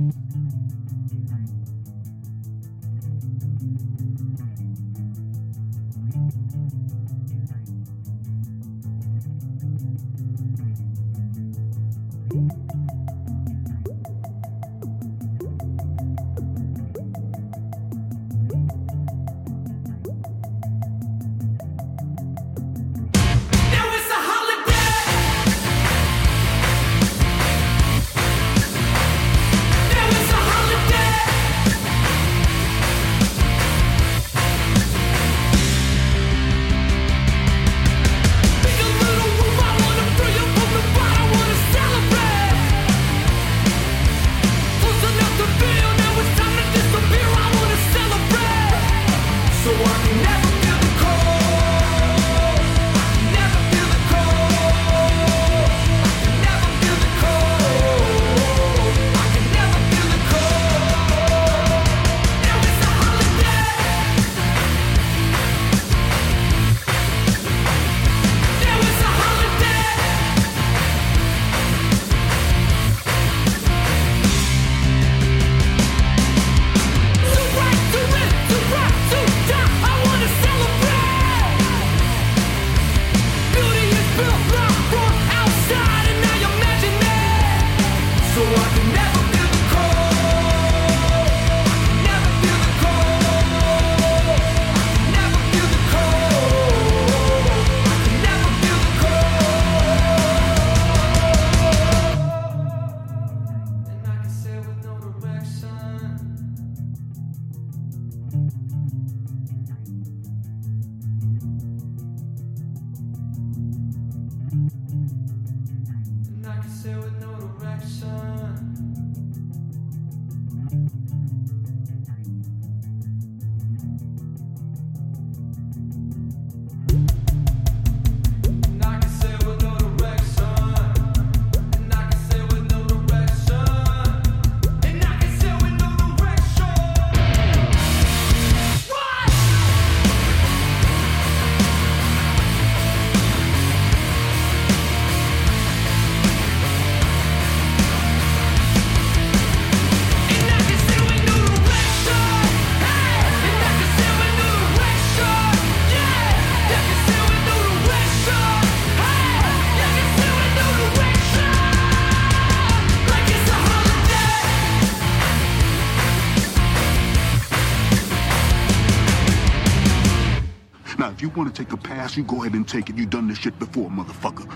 Want to take a pass, you go ahead and take it. You done this shit before, motherfucker.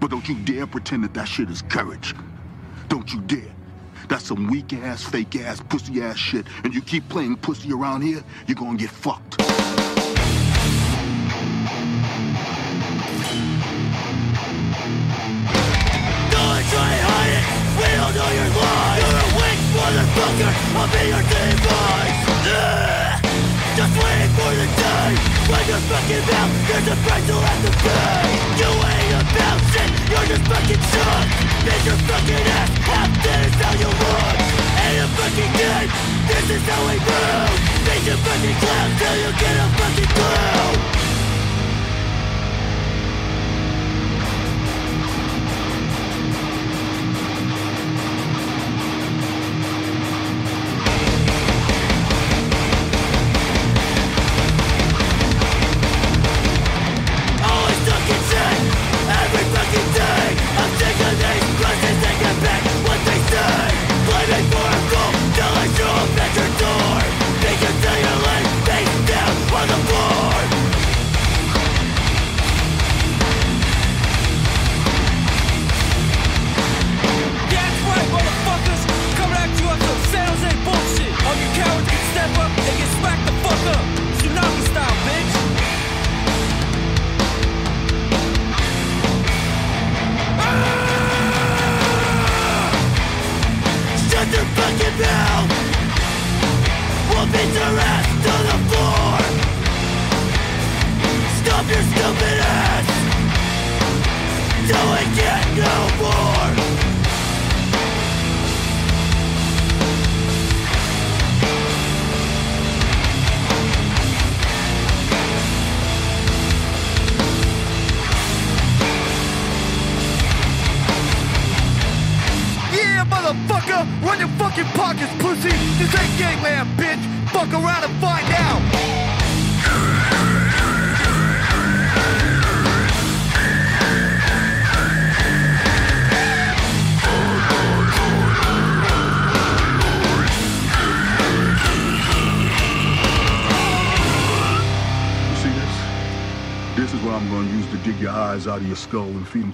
But don't you dare pretend that that shit is courage. Don't you dare. That's some weak-ass, fake-ass, pussy-ass shit. And you keep playing pussy around here, you're gonna get fucked. You're a weak motherfucker, I'll be your device Ugh. Just waiting for the day. When you're fucking out, there's a price you'll have to pay You ain't about shit, you're just fucking shot Bitch your fucking ass, half dead is how you look Ain't a fucking dead, this is how we move Beat your fucking clown till you get a fucking clue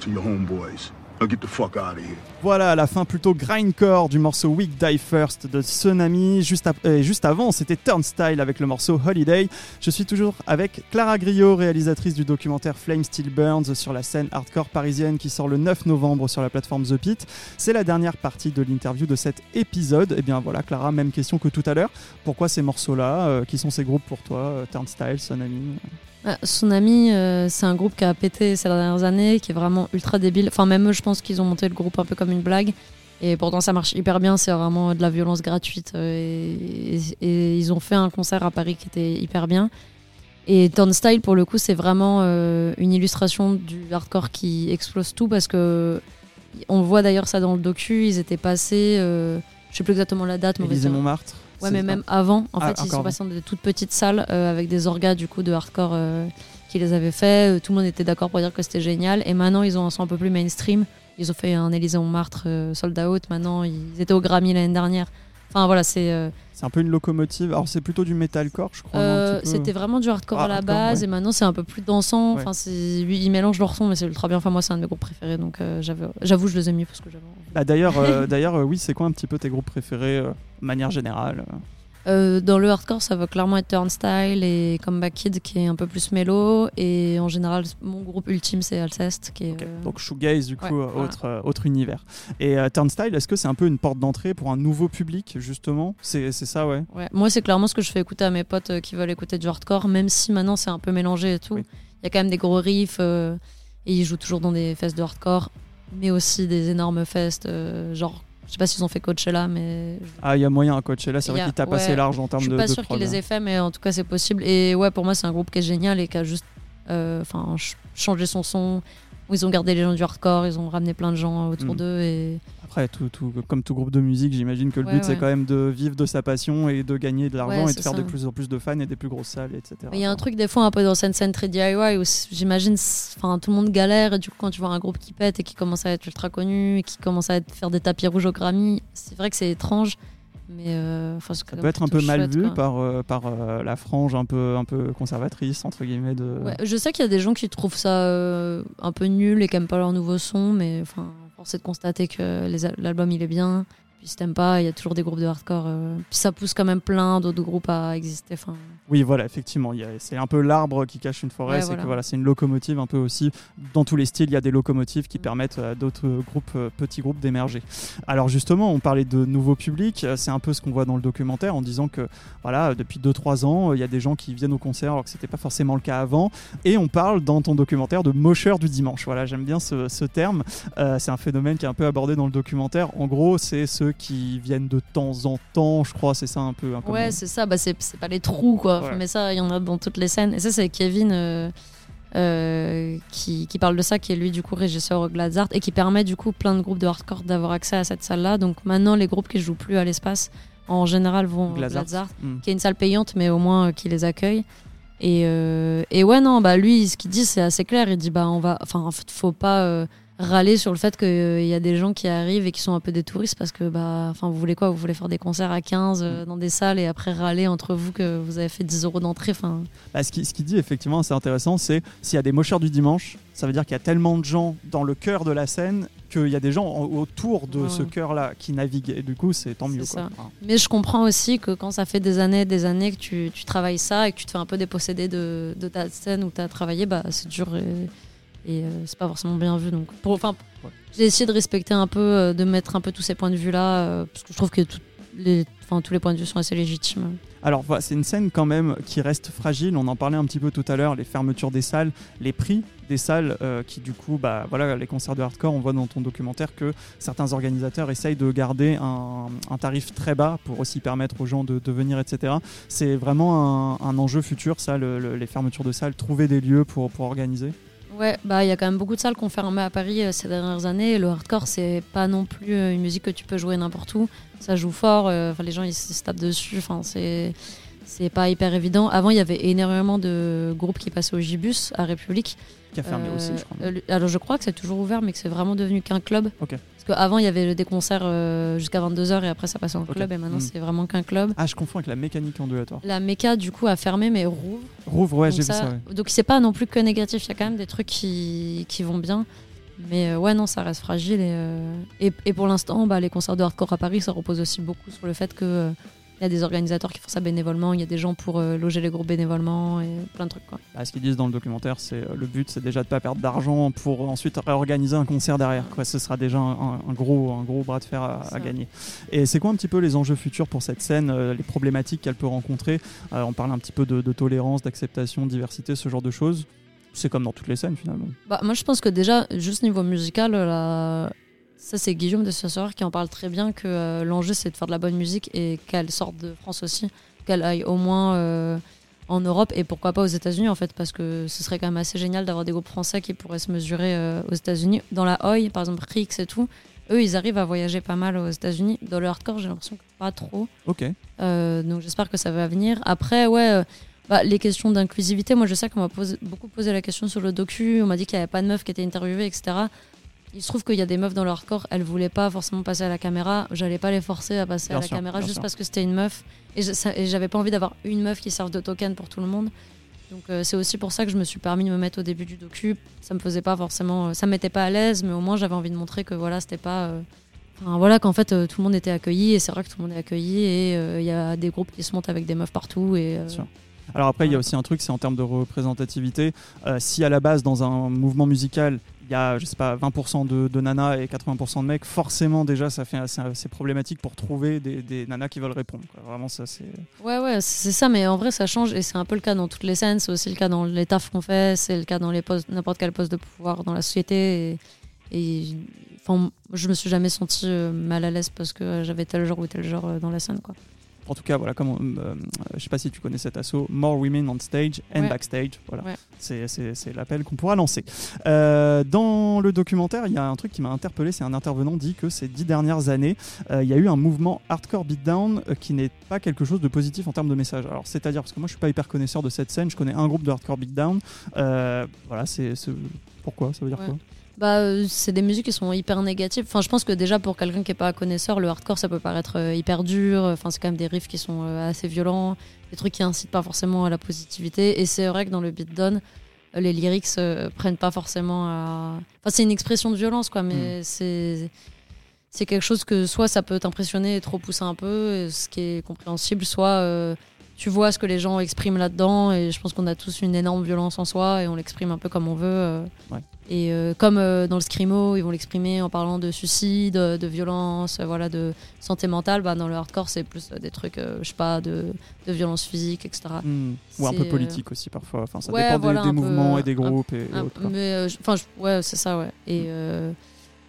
to your homeboys. Get the fuck out of here. Voilà, la fin plutôt grindcore du morceau Week Die First de Tsunami. Juste, juste avant, c'était Turnstile avec le morceau Holiday. Je suis toujours avec Clara Griot, réalisatrice du documentaire Flame Still Burns sur la scène hardcore parisienne qui sort le 9 novembre sur la plateforme The Pit. C'est la dernière partie de l'interview de cet épisode. Et bien voilà, Clara, même question que tout à l'heure. Pourquoi ces morceaux-là Euh, Qui sont ces groupes pour toi Euh, Turnstile, Tsunami Ah, Tsunami, euh, c'est un groupe qui a pété ces dernières années, qui est vraiment ultra débile. Enfin, même eux, je pense qu'ils ont monté le groupe un peu comme une blague. Et pourtant, ça marche hyper bien. C'est vraiment de la violence gratuite. euh, Et, et- et ils ont fait un concert à Paris qui était hyper bien. Et Turnstile, pour le coup, c'est vraiment euh, une illustration du hardcore qui explose tout parce que on voit d'ailleurs ça dans le docu. Ils étaient passés, euh, je sais plus exactement la date, mais Élysée Montmartre Ouais, mais même avant, en Ah, fait, ils sont passés dans des toutes petites salles euh, avec des orgas du coup de hardcore euh, qui les avaient fait. Euh, tout le monde était d'accord pour dire que c'était génial. Et maintenant, ils ont un son un peu plus mainstream. Ils ont fait un Élysée Montmartre euh, sold out. Maintenant, ils étaient au Grammy l'année dernière. Enfin voilà, c'est. euh, C'est un peu une locomotive. Alors c'est plutôt du metalcore, je crois. euh, c'était vraiment du hardcore Ah, à la hardcore, base ouais. et maintenant c'est un peu plus dansant. Ouais. Enfin, c'est ils mélangent leurs sons, mais c'est ultra bien. Enfin, moi, c'est un de mes groupes préférés, donc euh, j'avoue, je les ai mis parce que j'avais. Bah, d'ailleurs, d'ailleurs, oui, c'est quoi un petit peu tes groupes préférés de manière générale euh dans le hardcore, ça va clairement être Turnstile et Comeback Kid qui est un peu plus mélo. Et en général, mon groupe ultime, c'est Alceste. Qui est, Ok, euh, Donc shoegaze du coup, ouais, euh, voilà. autre, euh, autre univers. Et Turnstile, est-ce que c'est un peu une porte d'entrée pour un nouveau public justement? C'est ça, ouais. ouais. Moi, c'est clairement ce que je fais écouter à mes potes qui veulent écouter du hardcore, même si maintenant c'est un peu mélangé et tout. Il Oui. y a quand même des gros riffs et ils jouent toujours dans des fests de hardcore, mais aussi des énormes fests, euh, genre, je sais pas s'ils ont fait Coachella, mais Ah, il y a moyen à Coachella, c'est vrai qu'il tape ouais, assez large en Je termes suis de pas de sûre prod, qu'ils les hein. aient fait, mais en tout cas, c'est possible. Et ouais, pour moi, c'est un groupe qui est génial et qui a juste euh, enfin, changé son son. Où Ils ont gardé les gens du hardcore, ils ont ramené plein de gens autour Mm. d'eux. Et... Après, tout, tout- comme tout groupe de musique, j'imagine que le Ouais, but c'est quand même de vivre de sa passion et de gagner de l'argent Ouais, et de faire de plus en plus de fans et des plus grosses salles, etc. Il y a un truc, des fois, un peu dans scène très DIY où j'imagine tout le monde galère. Et du coup, quand tu vois un groupe qui pète et qui commence à être ultra connu et qui commence à être, faire des tapis rouges au Grammy, c'est vrai que c'est étrange. Mais euh, enfin, Ça peut être un peu mal chouette, vu quoi. par, euh, par euh, la frange un peu, un peu conservatrice, entre guillemets. De... Ouais, je sais qu'il y a des gens qui trouvent ça un peu nul et qui aiment pas leur nouveau son, mais enfin, force est de constater que l'album il est bien. Puis si t'aimes pas, il y a toujours des groupes de hardcore. puis ça pousse quand même plein d'autres groupes à exister. Enfin, Oui, voilà, effectivement, c'est un peu l'arbre qui cache une forêt, Ouais, c'est voilà. que voilà, c'est une locomotive un peu aussi. Dans tous les styles, il y a des locomotives qui permettent à d'autres groupes, euh, petits groupes d'émerger. Alors justement, on parlait de nouveaux publics, euh, c'est un peu ce qu'on voit dans le documentaire en disant que voilà, depuis 2-3 ans, euh, il y a des gens qui viennent au concert alors que c'était pas forcément le cas avant. Et on parle dans ton documentaire de mocheurs du dimanche. Voilà, j'aime bien ce, ce terme. Euh, c'est un phénomène qui est un peu abordé dans le documentaire. En gros, c'est ceux qui viennent de temps en temps, je crois, c'est ça un peu. hein, comme ouais, c'est ça. Bah, c'est pas les trous, quoi. Ouais. Mais ça, il y en a dans toutes les scènes. Et ça, c'est Kevin euh, euh, qui, qui parle de ça, qui est lui, du coup, régisseur au Gladzart et qui permet, du coup, plein de groupes de hardcore d'avoir accès à cette salle-là. Donc maintenant, les groupes qui jouent plus à l'espace, en général, vont au Glazart. Gladzart, Hmm. qui est une salle payante, mais au moins euh, qui les accueille. Et, et ouais, non, bah lui, ce qu'il dit, c'est assez clair. Il dit, bah, on va. Enfin, en fait, faut pas. Euh, râler sur le fait qu'il y a des gens qui arrivent et qui sont un peu des touristes parce que bah enfin vous voulez quoi? Vous voulez faire des concerts à 15 euh, dans des salles et après râler entre vous que vous avez fait 10 euros d'entrée enfin Bah, ce qu'il ce qu'il dit effectivement, c'est intéressant, c'est s'il y a des mocheurs du dimanche, ça veut dire qu'il y a tellement de gens dans le cœur de la scène qu'il y a des gens en- autour de Ouais, ce cœur-là qui naviguent. Et du coup, c'est tant mieux. Quoi. mais je comprends aussi que quand ça fait des années des années que tu, tu travailles ça et que tu te fais un peu déposséder de, de ta scène où tu as travaillé bah c'est dur et, et, euh, c'est pas forcément bien vu donc j'ai essayé de respecter un peu euh, de mettre un peu tous ces points de vue là parce que je trouve que tous les points de vue sont assez légitimes Alors c'est une scène quand même qui reste fragile. On en parlait un petit peu tout à l'heure, les fermetures des salles, les prix des salles euh, qui du coup, bah les concerts de hardcore, on voit dans ton documentaire que certains organisateurs essayent de garder un, tarif très bas pour aussi permettre aux gens de, venir, etc. C'est vraiment un, enjeu futur, ça, le- le- les fermetures de salles, trouver des lieux pour organiser? Ouais, bah il y a quand même beaucoup de salles qu'on fermé à Paris euh, ces dernières années. Le hardcore, c'est pas non plus euh, une musique que tu peux jouer n'importe où. Ça joue fort. euh, les gens ils se tapent dessus. Enfin, c'est c'est pas hyper évident. Avant, il y avait énormément de groupes qui passaient au Gibus à République. Qui a fermé Euh, aussi, je crois. alors, je crois que c'est toujours ouvert, mais que c'est vraiment devenu qu'un club. Ok. Parce qu'avant, il y avait des concerts euh, jusqu'à 22h et après, ça passait en club. Et maintenant, Mm. c'est vraiment qu'un club. Ah, je confonds avec la mécanique ondulatoire. La Mecca, du coup, a fermé, mais rouvre. Rouvre, ouais, j'ai vu ça- ça. ouais. Donc c'est pas non plus que négatif, il y a quand même des trucs qui, qui vont bien. Mais euh, ouais, non, ça reste fragile. Et, euh, et, et pour l'instant, bah, les concerts de hardcore à Paris, ça repose aussi beaucoup sur le fait que euh, il y a des organisateurs qui font ça bénévolement, il y a des gens pour euh, loger les groupes bénévolement et plein de trucs. Quoi. Bah, ce qu'ils disent dans le documentaire, c'est euh, le but, c'est déjà de pas perdre d'argent pour ensuite réorganiser un concert derrière. Quoi. Ce sera déjà un, gros, un gros bras de fer à, gagner. Et c'est quoi un petit peu les enjeux futurs pour cette scène, euh, les problématiques qu'elle peut rencontrer? On parle un petit peu de, de tolérance, d'acceptation, de diversité, ce genre de choses. C'est comme dans toutes les scènes finalement. Bah, moi, je pense que déjà, juste niveau musical, là, ça c'est Guillaume de Saussure qui en parle très bien que euh, l'enjeu c'est de faire de la bonne musique et qu'elle sorte de France aussi, qu'elle aille au moins euh, en Europe et pourquoi pas aux États-Unis en fait, parce que ce serait quand même assez génial d'avoir des groupes français qui pourraient se mesurer euh, aux États-Unis. Dans la Oi, par exemple, Rix et tout, eux ils arrivent à voyager pas mal aux États-Unis. Dans le hardcore, j'ai l'impression que pas trop. Ok. Donc j'espère que ça va venir. Après, ouais, bah, les questions d'inclusivité, moi je sais qu'on m'a beaucoup posé la question sur le docu, on m'a dit qu'il n'y avait pas de meufs qui étaient interviewées, etc. Il se trouve qu'il y a des meufs dans le hardcore, elles voulaient pas forcément passer à la caméra, j'allais pas les forcer à passer Bien à la sûr, caméra juste sûr. parce que c'était une meuf. Et j'avais pas envie d'avoir une meuf qui serve de token pour tout le monde. Donc euh, c'est aussi pour ça que je me suis permis de me mettre au début du docu. Ça me faisait pas forcément, euh, ça me mettait pas à l'aise, mais au moins j'avais envie de montrer que voilà, c'était pas. euh, Enfin, voilà qu'en fait euh, tout le monde était accueilli et c'est vrai que tout le monde est accueilli et il y a des groupes qui se montent avec des meufs partout et Bien sûr. Alors après, il y a aussi un truc, c'est en termes de représentativité. Euh, si à la base, dans un mouvement musical, il y a, je sais pas, 20% de, de nanas et 80% de mecs, forcément déjà, ça fait assez, problématique pour trouver des, des nanas qui veulent répondre. Vraiment, ça c'est. ouais ouais c'est ça mais en vrai ça change et c'est un peu le cas dans toutes les scènes c'est aussi le cas dans les tafs qu'on fait c'est le cas dans les n'importe quel poste de pouvoir dans la société et, enfin je me suis jamais senti mal à l'aise parce que j'avais tel genre ou tel genre euh, dans la scène quoi En tout cas, voilà, comme on- euh, je sais pas si tu connais cet assaut, More Women on Stage and Ouais. Backstage. Voilà, Ouais. c'est l'appel qu'on pourra lancer. Euh, dans le documentaire, il y a un truc qui m'a interpellé. C'est un intervenant dit que ces dix dernières années, euh, il y a eu un mouvement hardcore beatdown euh, qui n'est pas quelque chose de positif en termes de message. Alors, c'est-à-dire parce que moi, je suis pas hyper connaisseur de cette scène. Je connais un groupe de hardcore beatdown. Euh, voilà, c'est c'est- pourquoi? Ça veut dire Ouais. quoi? Bah, euh, c'est des musiques qui sont hyper négatives. Enfin, je pense que déjà pour quelqu'un qui est pas connaisseur, le hardcore ça peut paraître euh, hyper dur. Enfin, c'est quand même des riffs qui sont euh, assez violents, des trucs qui incitent pas forcément à la positivité. Et c'est vrai que dans le beatdown, les lyrics prennent pas forcément à. Enfin, c'est une expression de violence, quoi, mais c'est c'est quelque chose que soit ça peut t'impressionner et trop pousser un peu, ce qui est compréhensible, soit euh, tu vois ce que les gens expriment là-dedans. Et je pense qu'on a tous une énorme violence en soi et on l'exprime un peu comme on veut. euh. Ouais. Et euh, comme euh, dans le scrimo, ils vont l'exprimer en parlant de suicide, de violence, euh, voilà, de santé mentale. Bah, dans le hardcore, c'est plus euh, des trucs, euh, je sais pas, de, de violence physique, etc. Hmm. Ou un peu euh, politique aussi parfois. Enfin, ça ouais, dépend des- voilà, des, un peu, mouvements et des un- groupes et, et autres. quoi. mais euh, enfin, ouais, c'est ça, ouais. Et, euh,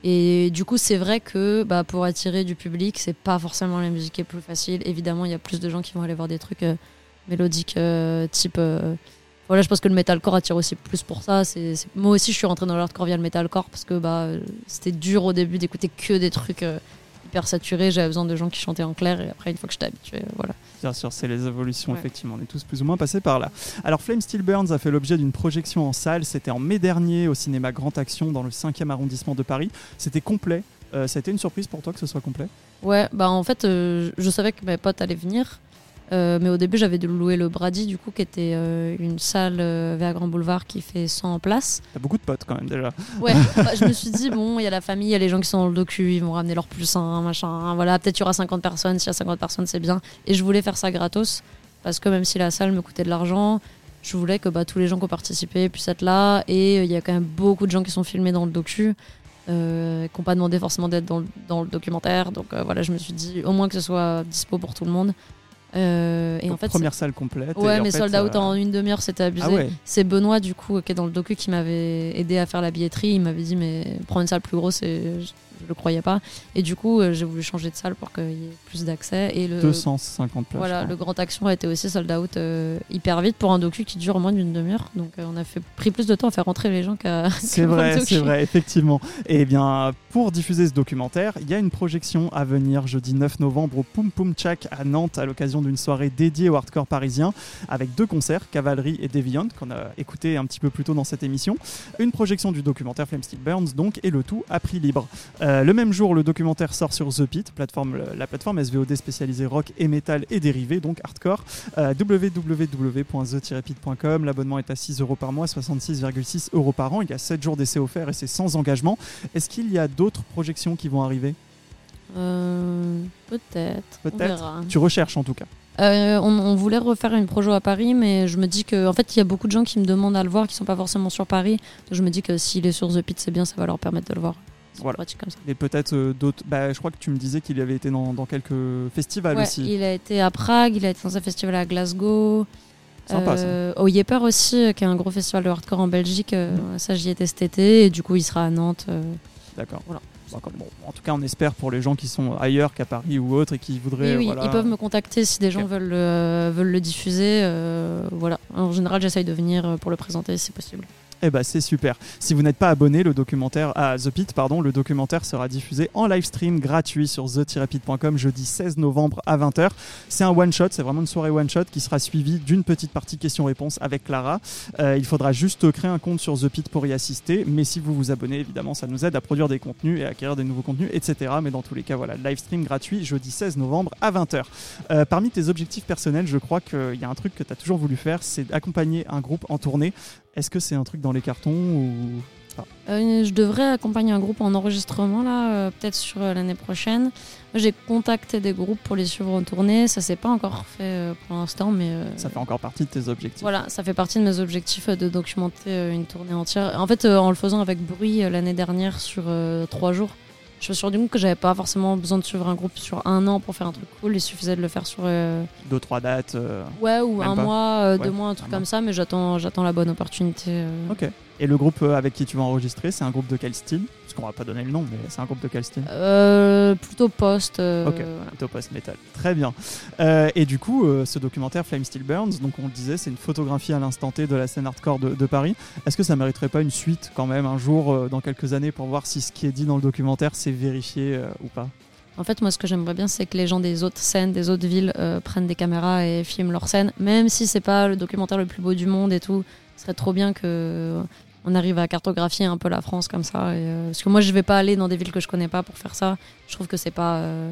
et du coup, c'est vrai que bah, pour attirer du public, c'est pas forcément la musique qui est plus facile. Évidemment, il y a plus de gens qui vont aller voir des trucs euh, mélodiques euh, type. Voilà, je pense que le metalcore attire aussi plus pour ça. C'est, c'est- Moi aussi, je suis rentrée dans le hardcore via le metalcore parce que bah, c'était dur au début d'écouter que des trucs euh, hyper saturés. J'avais besoin de gens qui chantaient en clair et après, une fois que j'étais habituée, euh, voilà. Bien sûr, c'est les évolutions, Ouais. effectivement. On est tous plus ou moins passés par là. Alors, Flame Still Burns a fait l'objet d'une projection en salle. C'était en mai dernier au cinéma Grand Action dans le 5e arrondissement de Paris. C'était complet. Euh, ça a été une surprise pour toi que ce soit complet? Ouais, bah en fait, euh, je savais que mes potes allaient venir. Euh, mais au début, j'avais dû louer le Brady, du coup, qui était euh, une salle euh, vers Grand Boulevard qui fait 100 places. T'as beaucoup de potes quand même déjà. Ouais, bah, je me suis dit, bon, il y a la famille, il y a les gens qui sont dans le docu, ils vont ramener leur plus un, machin. Voilà, peut-être il y aura 50 personnes. S'il y a 50 personnes, c'est bien. Et je voulais faire ça gratos, parce que même si la salle me coûtait de l'argent, je voulais que bah, tous les gens qui ont participé puissent être là. Et euh, il y a quand même beaucoup de gens qui sont filmés dans le docu. Euh, qui n'ont pas demandé forcément d'être dans, le- dans le documentaire. Donc euh, voilà, je me suis dit au moins que ce soit dispo pour tout le monde. Euh, et Donc, en fait, première salle complète. ouais, mais sold out euh, en une demi-heure, c'était abusé. Ah ouais C'est Benoît, du coup, qui est dans le docu, qui m'avait aidé à faire la billetterie. Il m'avait dit, mais prends une salle plus grosse, et le croyais pas. Et du coup, euh, j'ai voulu changer de salle pour qu'il y ait plus d'accès. Et le, 250 places. voilà, je le grand action a été aussi sold out euh, hyper vite pour un docu qui dure moins d'une demi-heure. Donc, euh, on a fait, pris plus de temps à faire rentrer les gens qu'à. C'est vrai, c'est vrai, effectivement. Et bien, pour diffuser ce documentaire, il y a une projection à venir jeudi 9 novembre au Poum Poum Chak à Nantes à l'occasion d'une soirée dédiée au hardcore parisien avec deux concerts, Cavalry et Deviant, qu'on a écouté un petit peu plus tôt dans cette émission. Une projection du documentaire Flame Still Burns, donc, et le tout à prix libre. Euh, le même jour, le documentaire sort sur The Pit, plateforme, la plateforme SVOD spécialisée rock et métal et dérivés, donc hardcore. Euh, www.the-pit.com. L'abonnement est à 6 euros par mois, 66,6 euros par an. Il y a 7 jours d'essai offerts et c'est sans engagement. Est-ce qu'il y a d'autres projections qui vont arriver? Euh, Peut-être. Peut-être. Tu recherches en tout cas. Euh, on, on voulait refaire une projo à Paris, mais je me dis que, en fait, il y a beaucoup de gens qui me demandent à le voir, qui sont pas forcément sur Paris. Donc je me dis que s'il est sur The Pit, c'est bien, ça va leur permettre de le voir. Voilà. pratique comme ça. Et peut-être euh, d'autres. Bah, je crois que tu me disais qu'il avait été dans, dans quelques festivals Ouais, aussi. il a été à Prague, il a été dans un festival à Glasgow. Sympa, ça. Euh, Au Yepper aussi, euh, qui est un gros festival de hardcore en Belgique. Ça, j'y étais cet été, et du coup, il sera à Nantes. D'accord. Voilà. Bon, en tout cas, on espère pour les gens qui sont ailleurs qu'à Paris ou autre et qui voudraient. Oui, oui, voilà. ils peuvent me contacter si des gens veulent, le- veulent le diffuser. euh, voilà. En général, j'essaye de venir pour le présenter si possible. Eh ben c'est super. Si vous n'êtes pas abonné, le documentaire à The Pit, pardon, le documentaire sera diffusé en live stream gratuit sur the-pit.com jeudi 16 novembre à 20h. C'est un one shot, c'est vraiment une soirée one shot qui sera suivie d'une petite partie questions-réponses avec Clara. Euh, il faudra juste créer un compte sur The Pit pour y assister, mais si vous vous abonnez, évidemment, ça nous aide à produire des contenus et à acquérir des nouveaux contenus, etc. Mais dans tous les cas, voilà, live stream gratuit jeudi 16 novembre à 20h. Euh, parmi tes objectifs personnels, je crois qu'il y a un truc que tu as toujours voulu faire, c'est d'accompagner un groupe en tournée. Est-ce que c'est un truc dans les cartons ou Euh, je devrais accompagner un groupe en enregistrement là, euh, peut-être sur euh, l'année prochaine. J'ai contacté des groupes pour les suivre en tournée. Ça s'est pas encore fait pour l'instant, mais ça fait encore partie de tes objectifs voilà, ça fait partie de mes objectifs de documenter une tournée entière. En fait, en le faisant avec bruit l'année dernière sur trois jours, je me suis rendu compte que j'avais pas forcément besoin de suivre un groupe sur un an pour faire un truc cool. Il suffisait de le faire sur euh, Deux, trois dates. euh, ouais ou un pas. mois, euh, Ouais, deux mois, un truc un comme mois. ça. Mais j'attends, j'attends la bonne opportunité. euh. Ok. Et le groupe euh, avec qui tu vas enregistrer, c'est un groupe de quel style? Parce qu'on va pas donner le nom, mais c'est un groupe de quel style? Euh, plutôt post. euh, Ok. voilà. Plutôt post-metal. Très bien. Euh, et du coup, ce documentaire Flame Still Burns, donc on le disait, c'est une photographie à l'instant T de la scène hardcore de, de Paris. Est-ce que ça mériterait pas une suite quand même un jour, dans quelques années, pour voir si ce qui est dit dans le documentaire c'est vérifié ou pas? En fait, moi, ce que j'aimerais bien, c'est que les gens des autres scènes, des autres villes, euh, prennent des caméras et filment leurs scènes, même si c'est pas le documentaire le plus beau du monde et tout. Ce serait trop bien que on arrive à cartographier un peu la France comme ça. Et, euh, parce que moi, je vais pas aller dans des villes que je connais pas pour faire ça. Je trouve que c'est pas. euh,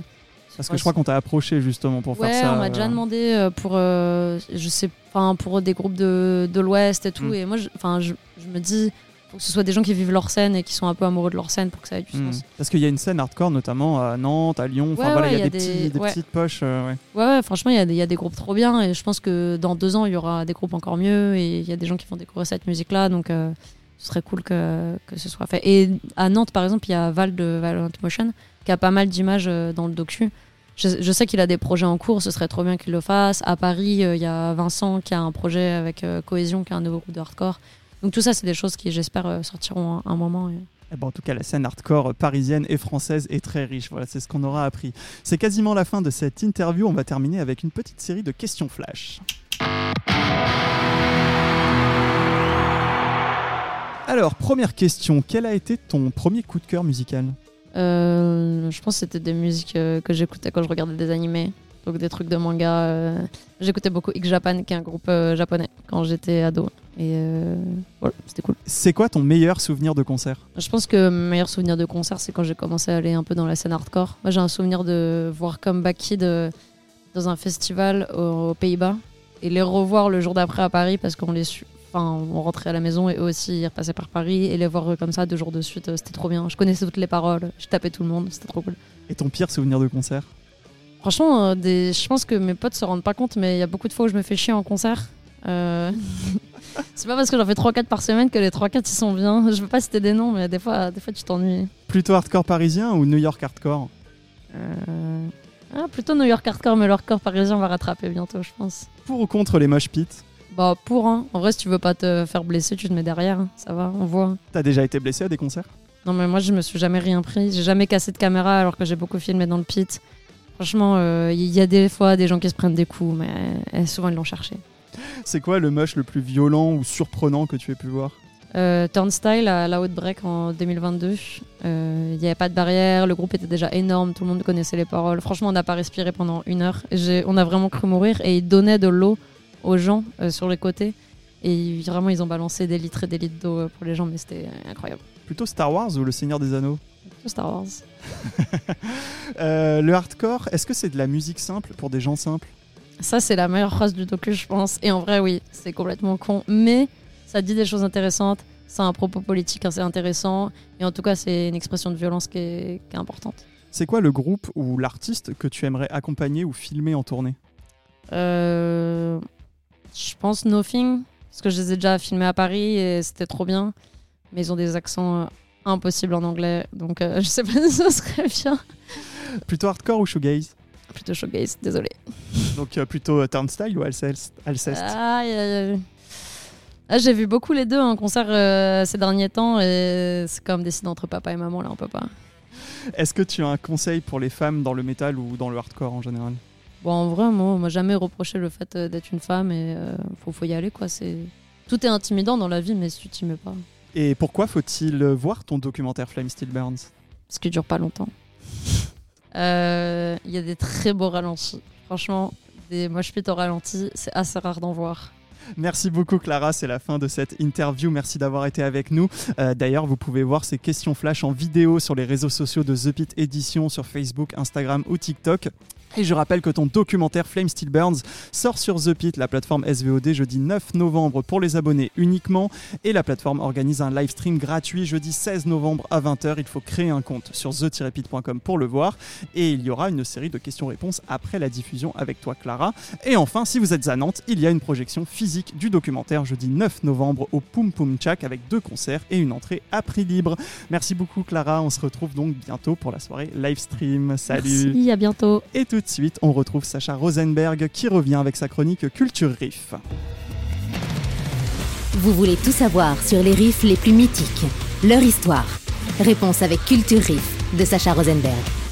Parce que je crois qu'on t'a approché justement pour Ouais, faire ça. on m'a euh, déjà demandé euh, pour, euh, je sais, enfin pour des groupes de, de l'Ouest et tout. Mm. Et moi, je- enfin, je, je me dis, faut que ce soit des gens qui vivent leur scène et qui sont un peu amoureux de leur scène pour que ça ait du Hmm. sens. Parce qu'il y a une scène hardcore, notamment à Nantes, à Lyon. Enfin Ouais, voilà, il ouais, y a des, petits- ouais. petites poches. euh, ouais. Franchement, il y, a des- il y a des groupes trop bien et je pense que dans deux ans, il y aura des groupes encore mieux et il y a des gens qui vont découvrir cette musique-là. Donc, euh, ce serait cool que, que ce soit fait. Et à Nantes, par exemple, il y a Val de Valorant Motion qui a pas mal d'images euh, dans le docu. Je, sais qu'il a des projets en cours, ce serait trop bien qu'il le fasse. À Paris, euh, il y a Vincent qui a un projet avec euh, Cohésion, qui est un nouveau groupe de hardcore. Donc, tout ça, c'est des choses qui, j'espère, euh, sortiront un, un moment. et- Eh ben, en tout cas, la scène hardcore parisienne et française est très riche. Voilà, c'est ce qu'on aura appris. C'est quasiment la fin de cette interview. On va terminer avec une petite série de questions flash. Alors, première question. Quel a été ton premier coup de cœur musical Euh, je pense que c'était des musiques euh, que j'écoutais quand je regardais des animés. Donc des trucs de manga. euh, J'écoutais beaucoup X Japan, qui est un groupe euh, japonais, quand j'étais ado. Et euh, voilà, c'était cool. C'est quoi ton meilleur souvenir de concert? Je pense que mon meilleur souvenir de concert, c'est quand j'ai commencé à aller un peu dans la scène hardcore. Moi, j'ai un souvenir de voir Comeback Kid euh, dans un festival aux, aux Pays-Bas et les revoir le jour d'après à Paris parce qu'on les su- Enfin, on rentrait à la maison et eux aussi ils repassaient par Paris et les voir euh, comme ça deux jours de suite, euh, c'était trop bien. Je connaissais toutes les paroles, je tapais tout le monde, c'était trop cool. Et ton pire souvenir de concert? Franchement, euh, des... je pense que mes potes se rendent pas compte, mais il y a beaucoup de fois où je me fais chier en concert. Euh, c'est pas parce que j'en fais 3-4 par semaine que les 3-4 ils sont bien. Je veux pas citer des noms, mais des fois, des fois tu t'ennuies. Plutôt hardcore parisien ou New York hardcore? Euh, Ah, plutôt New York hardcore, mais le hardcore parisien va rattraper bientôt, je pense. Pour ou contre les mosh pits? Bah, pour, hein. En vrai, si tu veux pas te faire blesser, tu te mets derrière. hein. Ça va, on voit. T'as déjà été blessé à des concerts? Non, mais moi, je me suis jamais rien pris. J'ai jamais cassé de caméra alors que j'ai beaucoup filmé dans le pit. Franchement, euh, il y a des fois des gens qui se prennent des coups, mais euh, souvent ils l'ont cherché. C'est quoi le mosh le plus violent ou surprenant que tu aies pu voir? Euh, Turnstile à la Outbreak en 2022. Euh, Il n'y avait pas de barrière, le groupe était déjà énorme, tout le monde connaissait les paroles. Franchement, on n'a pas respiré pendant une heure. J'ai- On a vraiment cru mourir et ils donnaient de l'eau aux gens euh, sur les côtés. Et vraiment, ils ont balancé des litres et des litres d'eau euh, pour les gens, mais c'était euh, incroyable. Plutôt Star Wars ou Le Seigneur des Anneaux? Tout Star Wars. Euh, Le hardcore, est-ce que c'est de la musique simple pour des gens simples? Ça, c'est la meilleure phrase du docu, je pense. Et en vrai, oui, c'est complètement con. Mais ça dit des choses intéressantes. C'est un propos politique assez intéressant. Et en tout cas, c'est une expression de violence qui est, qui est importante. C'est quoi le groupe ou l'artiste que tu aimerais accompagner ou filmer en tournée? Euh, je pense Nothing, parce que je les ai déjà filmés à Paris et c'était trop bien. Mais ils ont des accents euh, impossibles en anglais, donc euh, je sais pas si ce serait bien. Plutôt hardcore ou shoegaze? Plutôt showcase, désolé. Donc euh, plutôt euh, Turnstile ou Alcest. Ah, J'ai vu beaucoup les deux en concert ces derniers temps et c'est comme décider entre papa et maman, là on peut pas. Est-ce que tu as un conseil pour les femmes dans le métal ou dans le hardcore en général? Bon, en vrai, moi, on m'a jamais reproché le fait euh, d'être une femme et euh, faut, faut y aller quoi. C'est Tout est intimidant dans la vie, mais si tu t'y mets pas. Et pourquoi faut-il voir ton documentaire Flame Still Burns parce qu'il dure pas longtemps. Euh, Il y a des très beaux ralentis. Franchement, des mosh pits au ralenti, c'est assez rare d'en voir. Merci beaucoup Clara, c'est la fin de cette interview. Merci d'avoir été avec nous. Euh, D'ailleurs, vous pouvez voir ces questions flash en vidéo sur les réseaux sociaux de The Pit Edition sur Facebook, Instagram ou TikTok. Et je rappelle que ton documentaire Flame Still Burns sort sur The Pit, la plateforme SVOD, jeudi 9 novembre pour les abonnés uniquement. Et la plateforme organise un live stream gratuit jeudi 16 novembre à 20h. Il faut créer un compte sur the-pit.com pour le voir. Et il y aura une série de questions-réponses après la diffusion avec toi Clara. Et enfin, si vous êtes à Nantes, il y a une projection physique du documentaire jeudi 9 novembre au Poum Poum Chak avec deux concerts et une entrée à prix libre. Merci beaucoup Clara, on se retrouve donc bientôt pour la soirée live stream. Salut Merci, à bientôt. Et tout de suite, on retrouve Sacha Rosenberg qui revient avec sa chronique Culture Riff. Vous voulez tout savoir sur les riffs les plus mythiques, leur histoire. Réponse avec Culture Riff de Sacha Rosenberg.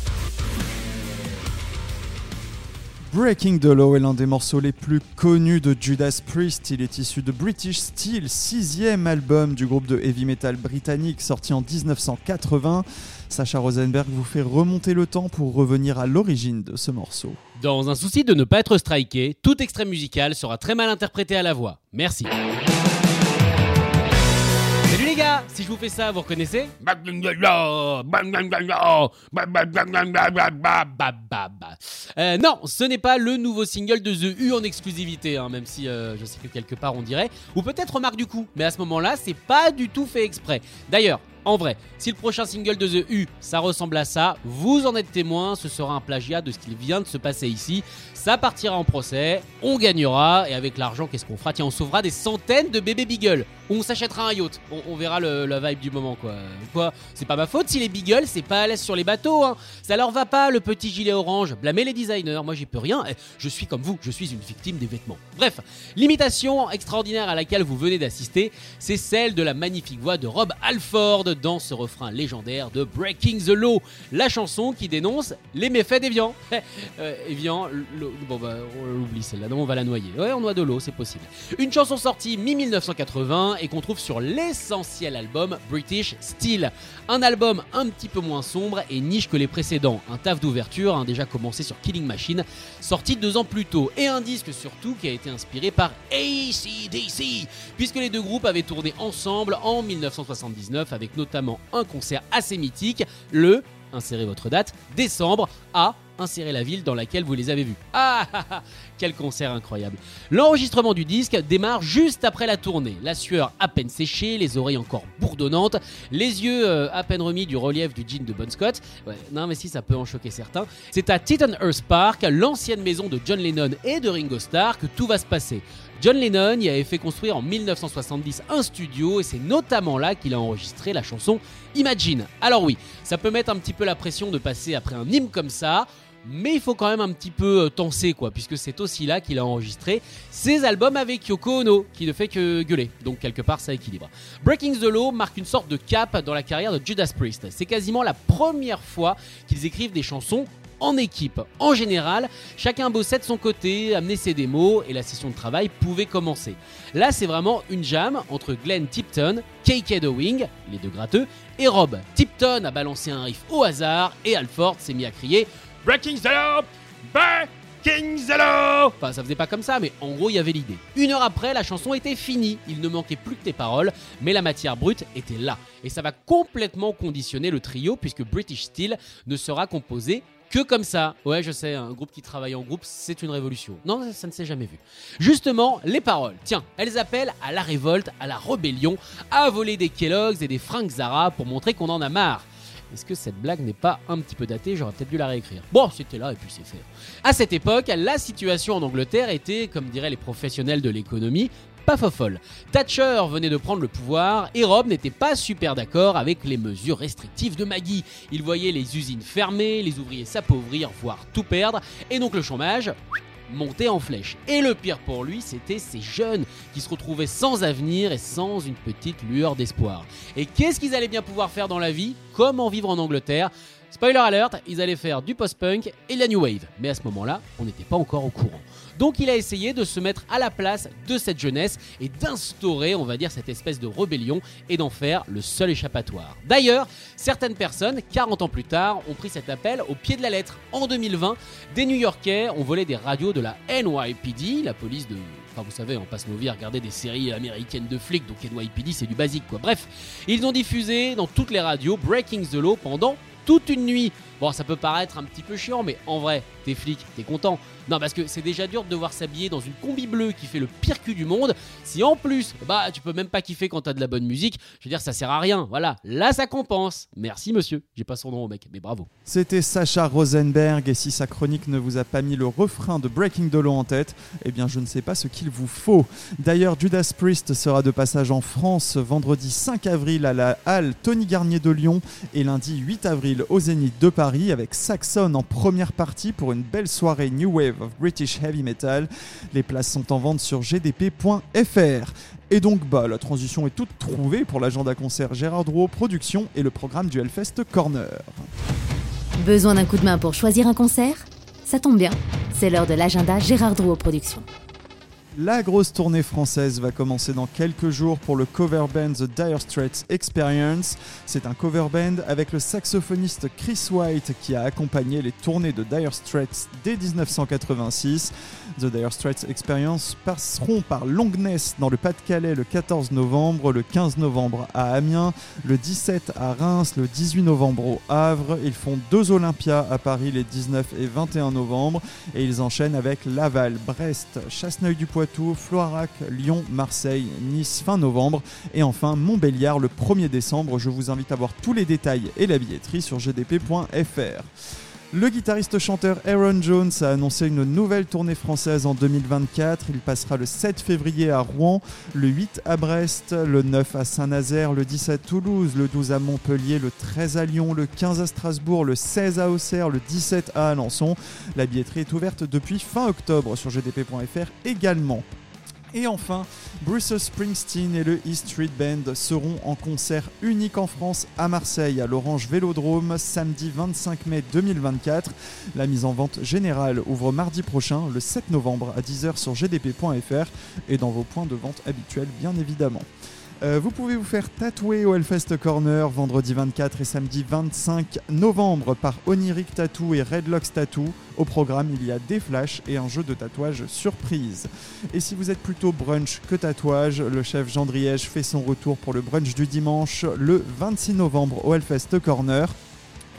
Breaking the Law est l'un des morceaux les plus connus de Judas Priest. Il est issu de British Steel, sixième album du groupe de heavy metal britannique sorti en 1980. Sacha Rosenberg vous fait remonter le temps pour revenir à l'origine de ce morceau. Dans un souci de ne pas être striké, tout extrait musical sera très mal interprété à la voix. Merci si je vous fais ça, vous reconnaissez euh, Non, ce n'est pas le nouveau single de The U en exclusivité, hein, même si euh, je sais que quelque part on dirait. Ou peut-être remarque du coup, mais à ce moment-là, c'est pas du tout fait exprès. D'ailleurs, en vrai, si le prochain single de The U, ça ressemble à ça, vous en êtes témoin, ce sera un plagiat de ce qu'il vient de se passer ici. Ça partira en procès, on gagnera, et avec l'argent, qu'est-ce qu'on fera? Tiens, on sauvera des centaines de bébés Beagle. On s'achètera un yacht. On, verra la vibe du moment, quoi. Quoi C'est pas ma faute si les Beagle, c'est pas à l'aise sur les bateaux, hein. Ça leur va pas, le petit gilet orange. Blâmez les designers, moi j'y peux rien. Eh, Je suis comme vous, je suis une victime des vêtements. Bref, l'imitation extraordinaire à laquelle vous venez d'assister, c'est celle de la magnifique voix de Rob Alford dans ce refrain légendaire de Breaking the Law, la chanson qui dénonce les méfaits d'Evian. Euh, Evian, bon bah on l'oublie celle-là, non on va la noyer. Ouais, on noie de l'eau, c'est possible. Une chanson sortie mi-1980 et qu'on trouve sur l'essentiel album British Steel. Un album un petit peu moins sombre et niche que les précédents. Un taf d'ouverture, hein, déjà commencé sur Killing Machine, sorti deux ans plus tôt. Et un disque surtout qui a été inspiré par ACDC, puisque les deux groupes avaient tourné ensemble en 1979 avec notamment un concert assez mythique, le, insérez votre date, décembre à insérer la ville dans laquelle vous les avez vus. Ah, ah, ah, quel concert incroyable. L'enregistrement du disque démarre juste après la tournée. La sueur à peine séchée, les oreilles encore bourdonnantes, les yeux euh, à peine remis du relief du jean de Bon Scott. Ouais, non mais si ça peut en choquer certains. C'est à Titanhurst Park, l'ancienne maison de John Lennon et de Ringo Starr, que tout va se passer. John Lennon y avait fait construire en 1970 un studio et c'est notamment là qu'il a enregistré la chanson Imagine. Alors oui, ça peut mettre un petit peu la pression de passer après un hymne comme ça, mais il faut quand même un petit peu euh, tenser quoi, puisque c'est aussi là qu'il a enregistré ses albums avec Yoko Ono, qui ne fait que gueuler, donc quelque part ça équilibre. Breaking the Law marque une sorte de cap dans la carrière de Judas Priest. C'est quasiment la première fois qu'ils écrivent des chansons en équipe. En général, chacun bossait de son côté, amenait ses démos et la session de travail pouvait commencer. Là, c'est vraiment une jam entre Glenn Tipton, KK Dowing, les deux gratteux, et Rob. Tipton a balancé un riff au hasard et Alford s'est mis à crier Breaking the law Breaking the law Enfin, ça faisait pas comme ça, mais en gros, il y avait l'idée. Une heure après, la chanson était finie. Il ne manquait plus que tes paroles, mais la matière brute était là. Et ça va complètement conditionner le trio, puisque British Steel ne sera composé que comme ça. Ouais, je sais, un groupe qui travaille en groupe, c'est une révolution. Non, ça, ça ne s'est jamais vu. Justement, les paroles. Tiens, elles appellent à la révolte, à la rébellion, à voler des Kellogg's et des Frank Zara pour montrer qu'on en a marre. Est-ce que cette blague n'est pas un petit peu datée J'aurais peut-être dû la réécrire. Bon, c'était là et puis c'est fait. À cette époque, la situation en Angleterre était, comme diraient les professionnels de l'économie, pas fofolle. Thatcher venait de prendre le pouvoir et Rob n'était pas super d'accord avec les mesures restrictives de Maggie. Il voyait les usines fermées, les ouvriers s'appauvrir, voire tout perdre, et donc le chômage montait en flèche. Et le pire pour lui, c'était ces jeunes qui se retrouvaient sans avenir et sans une petite lueur d'espoir. Et qu'est-ce qu'ils allaient bien pouvoir faire dans la vie? Comment vivre en Angleterre? Spoiler alert, ils allaient faire du post-punk et de la new wave. Mais à ce moment-là, on n'était pas encore au courant. Donc il a essayé de se mettre à la place de cette jeunesse et d'instaurer, on va dire, cette espèce de rébellion et d'en faire le seul échappatoire. D'ailleurs, certaines personnes, 40 ans plus tard, ont pris cet appel au pied de la lettre. En 2020, des New-Yorkais ont volé des radios de la NYPD, la police de... Enfin, vous savez, on passe nos vies à regarder des séries américaines de flics, donc NYPD c'est du basique quoi. Bref, ils ont diffusé dans toutes les radios Breaking the Law pendant toute une nuit. Bon, ça peut paraître un petit peu chiant, mais en vrai, t'es flic, t'es content. Non, parce que c'est déjà dur de devoir s'habiller dans une combi bleue qui fait le pire cul du monde. Si en plus, bah, tu peux même pas kiffer quand t'as de la bonne musique, je veux dire, ça sert à rien. Voilà, là, ça compense. Merci, monsieur. J'ai pas son nom au mec, mais bravo. C'était Sacha Rosenberg et si sa chronique ne vous a pas mis le refrain de Breaking the Law en tête, eh bien je ne sais pas ce qu'il vous faut. D'ailleurs, Judas Priest sera de passage en France vendredi 5 avril à la Halle Tony Garnier de Lyon et lundi 8 avril au Zénith de Paris avec Saxon en première partie pour une belle soirée New Wave of British Heavy Metal. Les places sont en vente sur gdp.fr. Et donc, bah, la transition est toute trouvée pour l'agenda concert Gérard Drouot Productions et le programme du Hellfest Corner. Besoin d'un coup de main pour choisir un concert? Ça tombe bien, c'est l'heure de l'agenda Gérard Drouot Productions. La grosse tournée française va commencer dans quelques jours pour le cover band The Dire Straits Experience. C'est un cover band avec le saxophoniste Chris White qui a accompagné les tournées de Dire Straits dès 1986. The Dire Straits Experience passeront par Longness dans le Pas-de-Calais le 14 novembre, le 15 novembre à Amiens, le 17 à Reims, le 18 novembre au Havre. Ils font deux Olympias à Paris les 19 et 21 novembre et ils enchaînent avec Laval, Brest, Chasseneuil-du-Poitou, Floirac, Lyon, Marseille, Nice fin novembre et enfin Montbéliard le 1er décembre. Je vous invite à voir tous les détails et la billetterie sur gdp.fr. Le guitariste-chanteur Aaron Jones a annoncé une nouvelle tournée française en 2024. Il passera le 7 février à Rouen, le 8 à Brest, le 9 à Saint-Nazaire, le 10 à Toulouse, le 12 à Montpellier, le 13 à Lyon, le 15 à Strasbourg, le 16 à Auxerre, le 17 à Alençon. La billetterie est ouverte depuis fin octobre sur gdp.fr également. Et enfin, Bruce Springsteen et le E Street Band seront en concert unique en France à Marseille, à l'Orange Vélodrome, samedi 25 mai 2024. La mise en vente générale ouvre mardi prochain, le 7 novembre à 10h sur gdp.fr et dans vos points de vente habituels, bien évidemment. Euh, vous pouvez vous faire tatouer au Hellfest Corner vendredi 24 et samedi 25 novembre par Oniric Tattoo et Redlocks Tattoo. Au programme, il y a des flashs et un jeu de tatouage surprise. Et si vous êtes plutôt brunch que tatouage, le chef Jean Driège fait son retour pour le brunch du dimanche le 26 novembre au Hellfest Corner.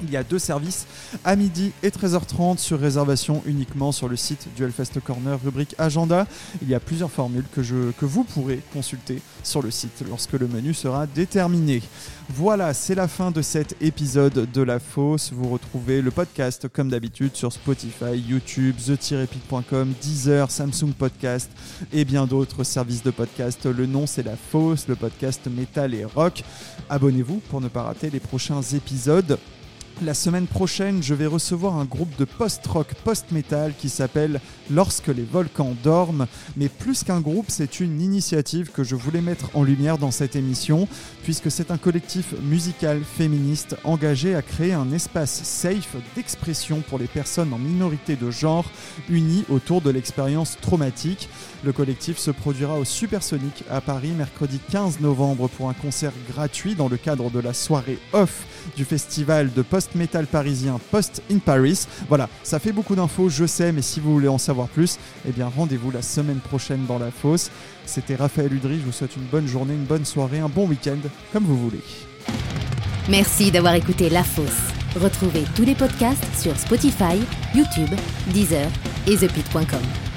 Il y a deux services à midi et 13h30 sur réservation uniquement sur le site du Hellfest Corner, rubrique agenda. Il y a plusieurs formules que, vous pourrez consulter sur le site lorsque le menu sera déterminé. Voilà, c'est la fin de cet épisode de La Fosse. Vous retrouvez le podcast comme d'habitude sur Spotify, YouTube, the-epic.com, Deezer, Samsung Podcast et bien d'autres services de podcast. Le nom c'est La Fosse, le podcast métal et rock. Abonnez-vous pour ne pas rater les prochains épisodes. La semaine prochaine, je vais recevoir un groupe de post-rock, post-metal qui s'appelle Lorsque les volcans dorment. Mais plus qu'un groupe, c'est une initiative que je voulais mettre en lumière dans cette émission, puisque c'est un collectif musical féministe engagé à créer un espace safe d'expression pour les personnes en minorité de genre, unies autour de l'expérience traumatique. Le collectif se produira au Supersonic à Paris mercredi 15 novembre pour un concert gratuit dans le cadre de la soirée off du festival de post-metal parisien Post in Paris. Voilà, ça fait beaucoup d'infos, je sais, mais si vous voulez en savoir plus, eh bien rendez-vous la semaine prochaine dans la fosse. C'était Raphaël Udry, je vous souhaite une bonne journée, une bonne soirée, un bon week-end, comme vous voulez. Merci d'avoir écouté La Fosse. Retrouvez tous les podcasts sur Spotify, YouTube, Deezer et ThePit.com.